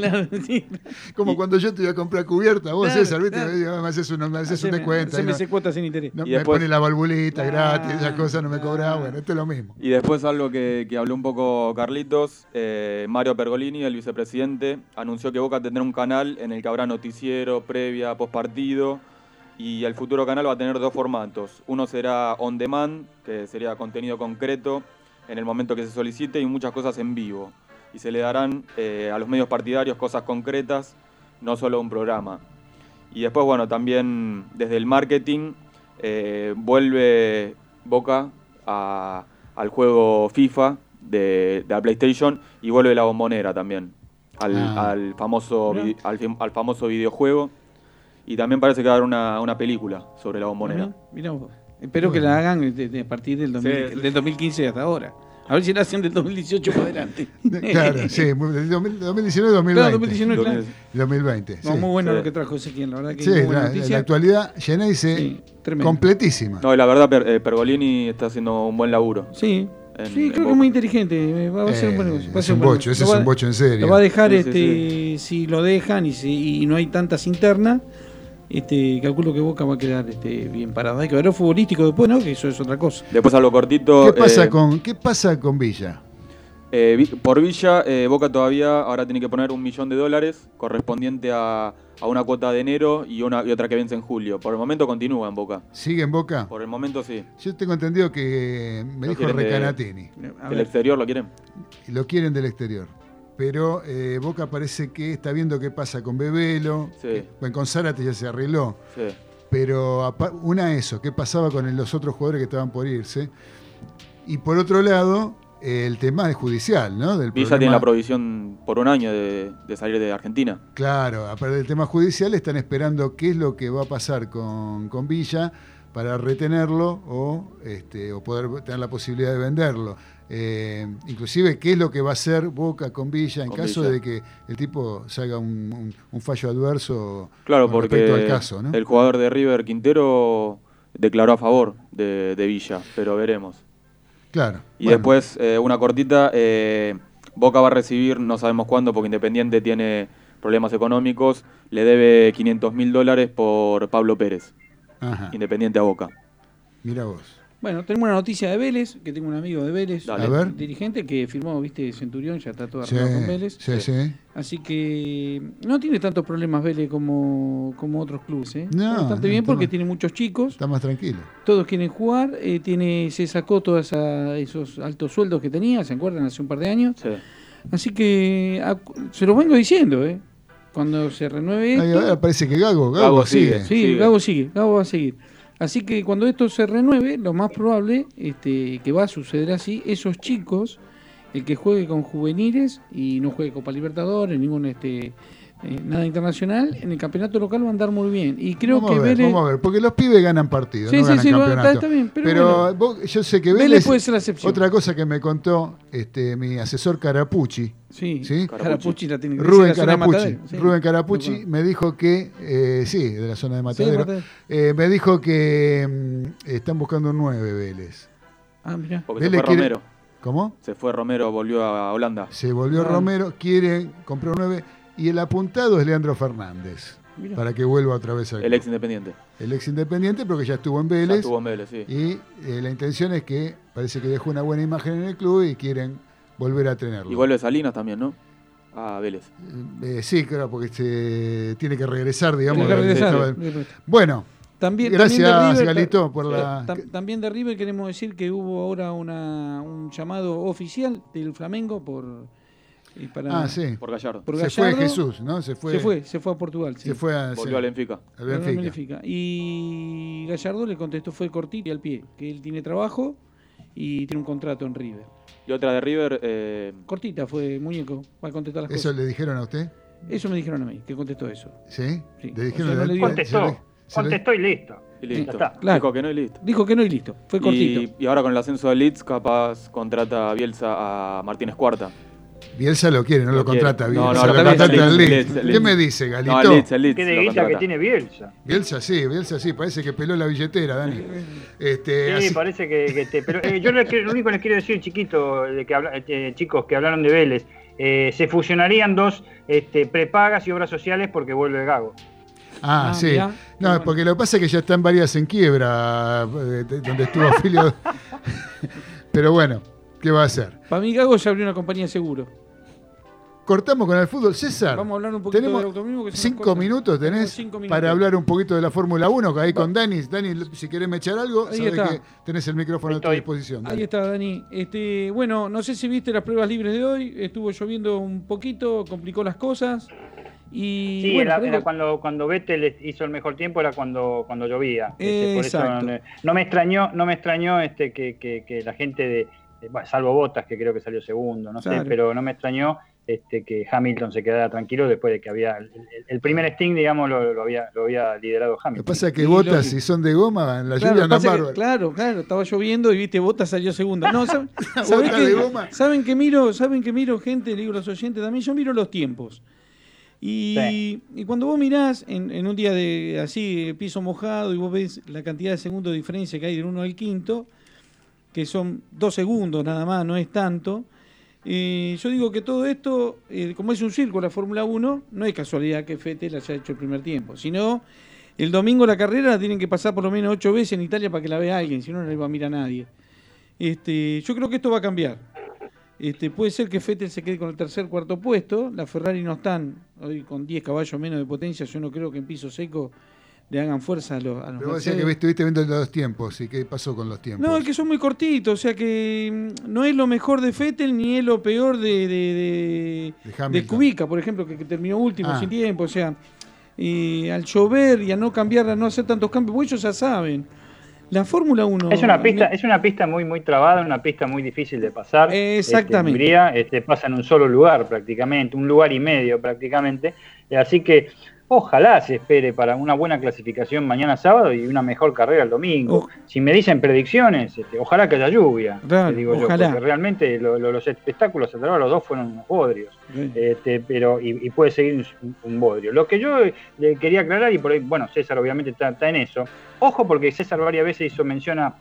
Como cuando yo te iba a comprar cubierta, vos, Claro, César, ¿viste? claro. Me, me haces, un, me haces un descuento. haceme ahí no- cuota sin interés. no, Y me después- pone la valvulita gratis, esas cosas no me cobraba. Bueno, esto es lo mismo. Y después algo que, que habló un poco Carlitos, eh, Mario Pergolini, el vicepresidente, anunció que Boca tendrá un canal en el que habrá noticiero, previa, postpartido, y el futuro canal va a tener dos formatos. Uno será on demand, que sería contenido concreto en el momento que se solicite, y muchas cosas en vivo. Y se le darán eh, a los medios partidarios cosas concretas, no solo un programa. Y después, bueno, también desde el marketing eh, vuelve Boca a- al juego FIFA de, de la PlayStation y vuelve la bombonera también al, Ah. al famoso al famoso videojuego y también parece que va a haber una, una película sobre la bombonera. Vos. Espero que la hagan de- de- a partir del, 2000 Sí, sí. del 2015 hasta ahora. A ver si la hacen del 2018 para adelante. Claro, sí, del 2000 2019 2020. Claro, 2019, claro. 2020. No, sí. muy bueno Sí. lo que trajo Ezequiel, la verdad que Sí, muy buena la, noticia. la actualidad, Geneise, tremendo. completísima. No, y la verdad, Per- eh, Pergolini está haciendo un buen laburo. Sí, En- sí, en creo que es muy inteligente. Va, va a ser un buen Eh, negocio. es un bocho, ese es un bocho en serio. Lo va a dejar, Sí, sí, este, si lo dejan y, si- y no hay tantas internas, este, calculo que Boca va a quedar este, bien parado. Hay que ver lo futbolístico después, ¿no? Que eso es otra cosa. Después algo cortito. ¿Qué pasa, eh, con, ¿Qué pasa con Villa? Eh, por Villa, eh, Boca todavía ahora tiene que poner un millón de dólares correspondiente a, a una cuota de enero y, una, y otra que vence en julio. Por el momento continúa en Boca. ¿Sigue en Boca? Por el momento sí. Yo tengo entendido que me Lo dijo Recanatini. ¿Del exterior lo quieren? Lo quieren del exterior. Pero eh, Boca parece que está viendo qué pasa con Bebelo. Sí. Bueno, con Zárate ya se arregló. Sí. Pero una eso, qué pasaba con los otros jugadores que estaban por irse. Y por otro lado, eh, el tema es judicial, ¿no? Del Villa problema- tiene la provisión por un año de, de salir de Argentina. Claro, aparte del tema judicial, están esperando qué es lo que va a pasar con, con Villa para retenerlo o, este, o poder tener la posibilidad de venderlo. Eh, inclusive, qué es lo que va a hacer Boca con Villa en Con caso Villa. de que el tipo salga un, un- un fallo adverso Claro, con porque respecto al caso, ¿no? el jugador de River Quintero declaró a favor de, de Villa, pero veremos. Claro. Y bueno, después, eh, una cortita, eh, Boca va a recibir, no sabemos cuándo, porque Independiente tiene problemas económicos, le debe 500 mil dólares por Pablo Pérez, Ajá, Independiente a Boca. mira vos. Bueno, tenemos una noticia de Vélez, que tengo un amigo de Vélez, Dale. A ver. un dirigente que firmó, viste, Centurión, ya está todo Sí, arreglado con Vélez. sí, sí. Así que no tiene tantos problemas Vélez como, como otros clubes. ¿eh? No, Está bastante no, bien porque más- tiene muchos chicos, Está más tranquilo. todos quieren jugar, eh, tiene, se sacó todos esos altos sueldos que tenía, ¿se acuerdan? Hace un par de años. Sí. Así que se lo vengo diciendo, ¿eh? Cuando se renueve Ahí, esto, ahora parece que Gago, Gago, Gago sigue. sigue. Sí, Sigue. Gago sigue, Gago va a seguir. Así que cuando esto se renueve, lo más probable este, que va a suceder así, esos chicos, el que juegue con juveniles y no juegue Copa Libertadores, ningún este eh, nada internacional, en el campeonato local va a andar muy bien. Y creo vamos que a ver, Vélez, vamos a ver, porque los pibes ganan partidos, Sí, no sí, ganan sí, campeonato. está- está bien, pero bueno. vos- yo sé que Vélez Vélez, puede ser la excepción. Otra cosa que me contó este, mi asesor Carapucci, sí, ¿sí? Carapucci la tiene que Rubén decir, la Carapucci, Matadero, sí. Rubén Carapucci Lo conozco. me dijo que, eh, sí, de la zona de Sí, Matadero, Matadero. eh, me dijo que mm, están buscando un 9 Vélez. Ah, mira. Porque Vélez se fue quiere- Romero. ¿Cómo? Se fue Romero, volvió a Holanda. Se volvió Ah. Romero, quiere comprar un 9 y el apuntado es Leandro Fernández, Mirá. para que vuelva otra vez al El ex Independiente. el ex independiente, porque ya estuvo en Ya Vélez. estuvo en Vélez, sí. Y eh, la intención es que parece que dejó una buena imagen en el club y quieren volver a tenerlo. Y vuelve Salinas también, ¿no? A Vélez. Eh, sí, claro, porque se tiene que regresar, digamos. Que regresar. Estaba- Bueno, También, gracias, también de River, Galito, por la... tam- también de River queremos decir que hubo ahora una, un llamado oficial del Flamengo por eh, para Ah, sí. Por Gallardo. por Se fue. Jesús, ¿no? Se fue, se fue, se fue a Portugal. sí. se fue a, Volvió sí, al Benfica. al Benfica. Benfica. Y Gallardo le contestó fue cortito y al pie, que él tiene trabajo y tiene un contrato en River. Y otra de River, eh, Cortita fue muñeco, va a contestar las ¿Eso cosas. le dijeron a usted? Eso me dijeron a mí, que contestó eso. ¿Sí? Sí. ¿Le dijeron O sea, no le Contestó, le- se le- contestó y listo. y listo. Ya está. Claro. Dijo que no y listo. Dijo que no y listo, fue cortito. Y, y ahora con el ascenso de Leeds, capaz contrata a Bielsa a Martínez Cuarta. Bielsa lo quiere, no lo, contrata Bielsa, no, lo lo contrata el Leeds, ¿Qué me dice, Galito? No, el Leeds, el Leeds Qué de guita que tiene Bielsa. Bielsa sí, Bielsa sí, parece que peló la billetera, Dani. Este, Sí, así- parece que, que te- pero eh, yo lo único que les quiero decir, chiquito, de que habla- eh, chicos que hablaron de Vélez, eh, se fusionarían dos este, prepagas y obras sociales porque vuelve Gago. Ah, Ah, sí. mirá. No, porque lo que pasa es que ya están varias en quiebra, de- donde estuvo afiliado. Pero bueno, ¿qué va a hacer? Para mí, Gago ya abrió una compañía de seguro. Cortamos con el fútbol. César, Vamos a hablar un poquito tenemos del automovilismo. que se nos cinco corta. minutos Tenemos tenés cinco minutos. para hablar un poquito de la Fórmula 1, que ahí con Dani. Dani, si querés me echar algo, Ahí sabés está. que tenés el micrófono a tu Estoy. disposición. Ahí está, Dani. Este, bueno, no sé si viste las pruebas libres de hoy. Estuvo lloviendo un poquito, complicó las cosas. Y Sí, bueno, era, cuando, cuando Vettel hizo el mejor tiempo, era cuando, cuando llovía. Este, por eso Exacto. no, no me extrañó, no me extrañó este, que, que- que la gente de- bueno, salvo Botas, que creo que salió segundo, no Claro. sé, pero no me extrañó este, que Hamilton se quedara tranquilo después de que había el, primer Sting, digamos, lo, lo había, lo había liderado Lo que Hamilton. pasa es que Y botas, lo- si son de goma, en la Claro, lluvia que- bárbaro. claro, claro, estaba lloviendo y viste, Bota salió segunda. No, ¿saben, ¿saben que, de goma. ¿saben que miro, saben que miro gente, digo a los oyentes también, yo miro los tiempos. Y, Sí. y cuando vos mirás en, en un día de así, piso mojado, y vos ves la cantidad de segundos de diferencia que hay del 1 al quinto, que son dos segundos nada más, no es tanto. eh, yo digo que todo esto, eh, como es un circo la Fórmula 1, no es casualidad que Fettel haya hecho el primer tiempo, sino el domingo la carrera la tienen que pasar por lo menos ocho veces en Italia para que la vea alguien, si no, no la va a mirar a nadie. Este, yo creo que esto va a cambiar. Este, puede ser que Fettel se quede con el tercer, cuarto puesto. Las Ferrari no están hoy con 10 caballos menos de potencia. Yo no creo que en piso seco le hagan fuerza a los, a los Pero vos decías que estuviste viendo los tiempos, ¿y qué pasó con los tiempos? No, es que son muy cortitos, o sea que mm, no es lo mejor de Fettel ni es lo peor de, de, de, De de Hamilton. Kubica, por ejemplo, que, que terminó último Ah. sin tiempo. O sea, y al llover y a no cambiar, a no hacer tantos cambios, pues ellos ya saben. La Fórmula 1. Es una pista, es una pista muy muy trabada, una pista muy difícil de pasar. Exactamente. Este, Hungría, este, pasa en un solo lugar prácticamente, un lugar y medio prácticamente. Así que ojalá se espere para una buena clasificación mañana sábado y una mejor carrera el domingo. O- si me dicen predicciones, este, ojalá que haya lluvia, digo ojalá. yo, porque realmente lo- lo- los espectáculos ahora los dos fueron unos bodrios. Sí. Este, pero y, y puede seguir un, un bodrio. Lo que yo eh, le quería aclarar, y por ahí, bueno, César obviamente está, está en eso, ojo porque César varias veces hizo mención a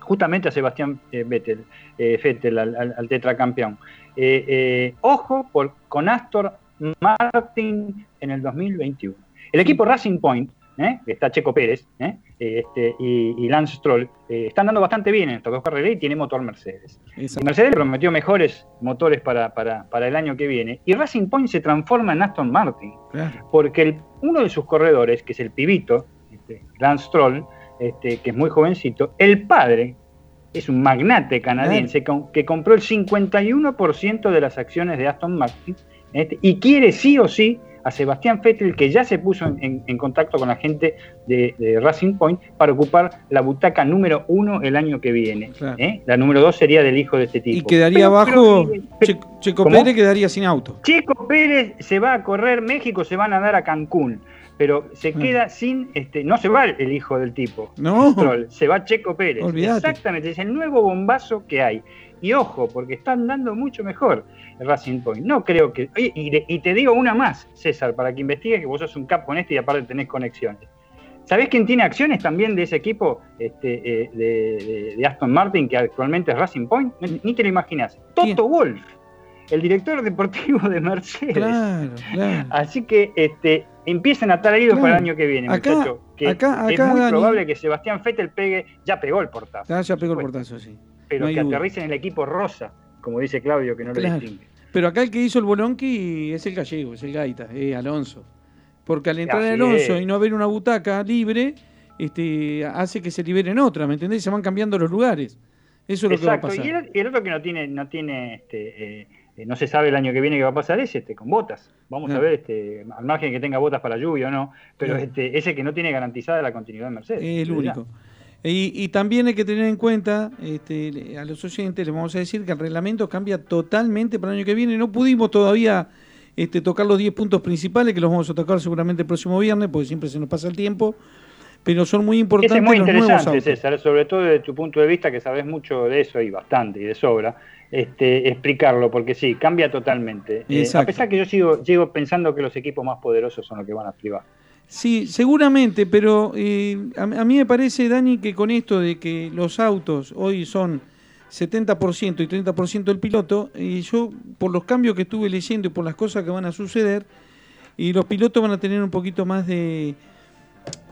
justamente a Sebastián eh, Vettel, eh, Vettel, al, al- al tetracampeón. Eh, eh, ojo por, con Astor Martin en el 2021. El equipo Racing Point, ¿eh? está Checo Pérez ¿eh? Este, y, y Lance Stroll, eh, están dando bastante bien en estas dos carreras y tiene motor Mercedes. Y Mercedes le prometió mejores motores para, para, para el año que viene. Y Racing Point se transforma en Aston Martin. Claro. Porque el- uno de sus corredores, que es el pibito, este, Lance Stroll, este, que es muy jovencito, el padre es un magnate canadiense que compró el 51% de las acciones de Aston Martin este, y quiere sí o sí a Sebastián Vettel, que ya se puso en, en- en contacto con la gente de, de Racing Point para ocupar la butaca número uno el año que viene. Claro. ¿eh? La número dos sería del hijo de este tipo. Y quedaría Pero- abajo, pero- Checo ¿Cómo? Pérez quedaría sin auto. Checo Pérez se va a correr México, se van a dar a Cancún, pero se queda sin, este, no se va el hijo del tipo, No. Se va Checo Pérez. Exactamente, es el nuevo bombazo que hay. Y ojo, porque están dando mucho mejor el Racing Point. No creo que. Y, te digo una más, César, para que investigues que vos sos un capo en esto y aparte tenés conexiones. ¿Sabés quién tiene acciones también de ese equipo este, eh, de, de- de Aston Martin, que actualmente es Racing Point? Ni, ni te lo imaginas. Toto Wolf, el director deportivo de Mercedes. Claro, claro. Así que este, empiecen a estar heridos Claro. para el año que viene, Acá- muchachos. Que acá- es muy Dani- probable que Sebastián Vettel pegue, ya pegó el portazo. Ah, ya pegó el portazo, sí. Pero no que duda. en el equipo rosa, como dice Claudio, que no Claro. le distingue. Pero acá el que hizo el Bolonqui es el gallego, es el Gaita, es Alonso. Porque al entrar Así Alonso es. y no haber una butaca libre, este, hace que se liberen otra, ¿me entendés? Se van cambiando los lugares. Eso es lo que va a Exacto. pasar. Y el, otro que no tiene, no tiene, este, eh, no se sabe el año que viene qué va a pasar es este, con botas. Vamos a ver, este, al margen que tenga botas para lluvia o no, pero este, ese que no tiene garantizada la continuidad de Mercedes. Es el verdad. Y, y también hay que tener en cuenta, este, a los oyentes les vamos a decir que el reglamento cambia totalmente para el año que viene. No pudimos todavía este, tocar los 10 puntos principales, que los vamos a tocar seguramente el próximo viernes, porque siempre se nos pasa el tiempo. Pero son muy importantes Ese es muy los interesante. César, sobre todo desde tu punto de vista, que sabes mucho de eso y bastante y de sobra. este, explicarlo, porque sí, cambia totalmente. Eh, a pesar que yo sigo, sigo pensando que los equipos más poderosos son los que van a privar. Sí, seguramente, pero eh, a, a mí me parece, Dani, que con esto de que los autos hoy son 70% y 30% del piloto, y yo, por los cambios que estuve leyendo y por las cosas que van a suceder, y los pilotos van a tener un poquito más de,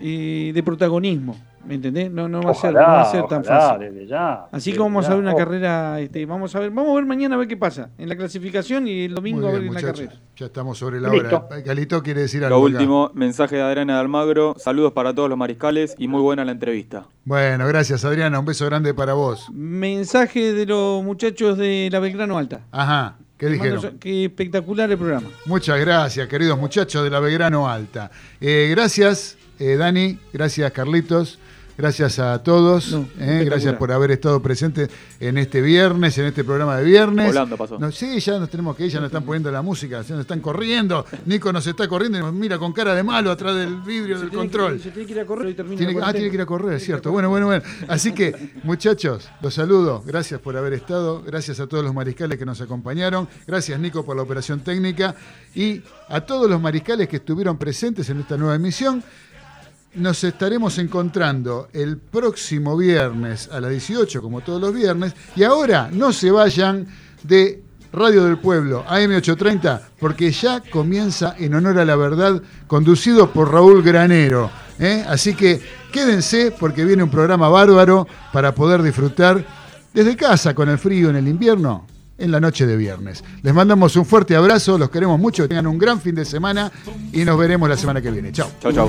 eh, de protagonismo, ¿me entendés? No, no, va, a ser, no va a ser tan ojalá, fácil. desde ya, Así que vamos a ver una Oh, carrera, este, vamos a ver, vamos a ver mañana a ver qué pasa en la clasificación y el domingo Muy a ver bien, en la carrera. Ya estamos sobre la Listo. hora. Galito quiere decir algo. Lo acá. último, mensaje de Adriana de Almagro. Saludos para todos los mariscales y muy buena la entrevista. Bueno, gracias Adriana, un beso grande para vos. Mensaje de los muchachos de la Belgrano Alta. Ajá, ¿qué dijeron? Qué espectacular el programa. Muchas gracias, queridos muchachos de la Belgrano Alta. Eh, gracias, eh, Dani, gracias, Carlitos. Gracias a todos, eh, gracias por haber estado presentes en este viernes, en este programa de viernes. Volando pasó. No, sí, ya nos tenemos que ir, ya nos están poniendo la música, ya nos están corriendo. Nico nos está corriendo y nos mira con cara de malo atrás del vidrio del control. Se tiene que ir a correr y termina Tiene que- ah, tiene que ir a correr, es cierto. Bueno, bueno, bueno. Así que, muchachos, los saludo. Gracias por haber estado. Gracias a todos los mariscales que nos acompañaron. Gracias, Nico, por la operación técnica. Y a todos los mariscales que estuvieron presentes en esta nueva emisión. Nos estaremos encontrando el próximo viernes a las 18, como todos los viernes. Y ahora no se vayan de Radio del Pueblo, AM830, porque ya comienza En Honor a la Verdad, conducido por Raúl Granero. ¿eh? Así que quédense porque viene un programa bárbaro para poder disfrutar desde casa con el frío en el invierno. En la noche de viernes. Les mandamos un fuerte abrazo, los queremos mucho, que tengan un gran fin de semana y nos veremos la semana que viene. Chao. Chau, chau.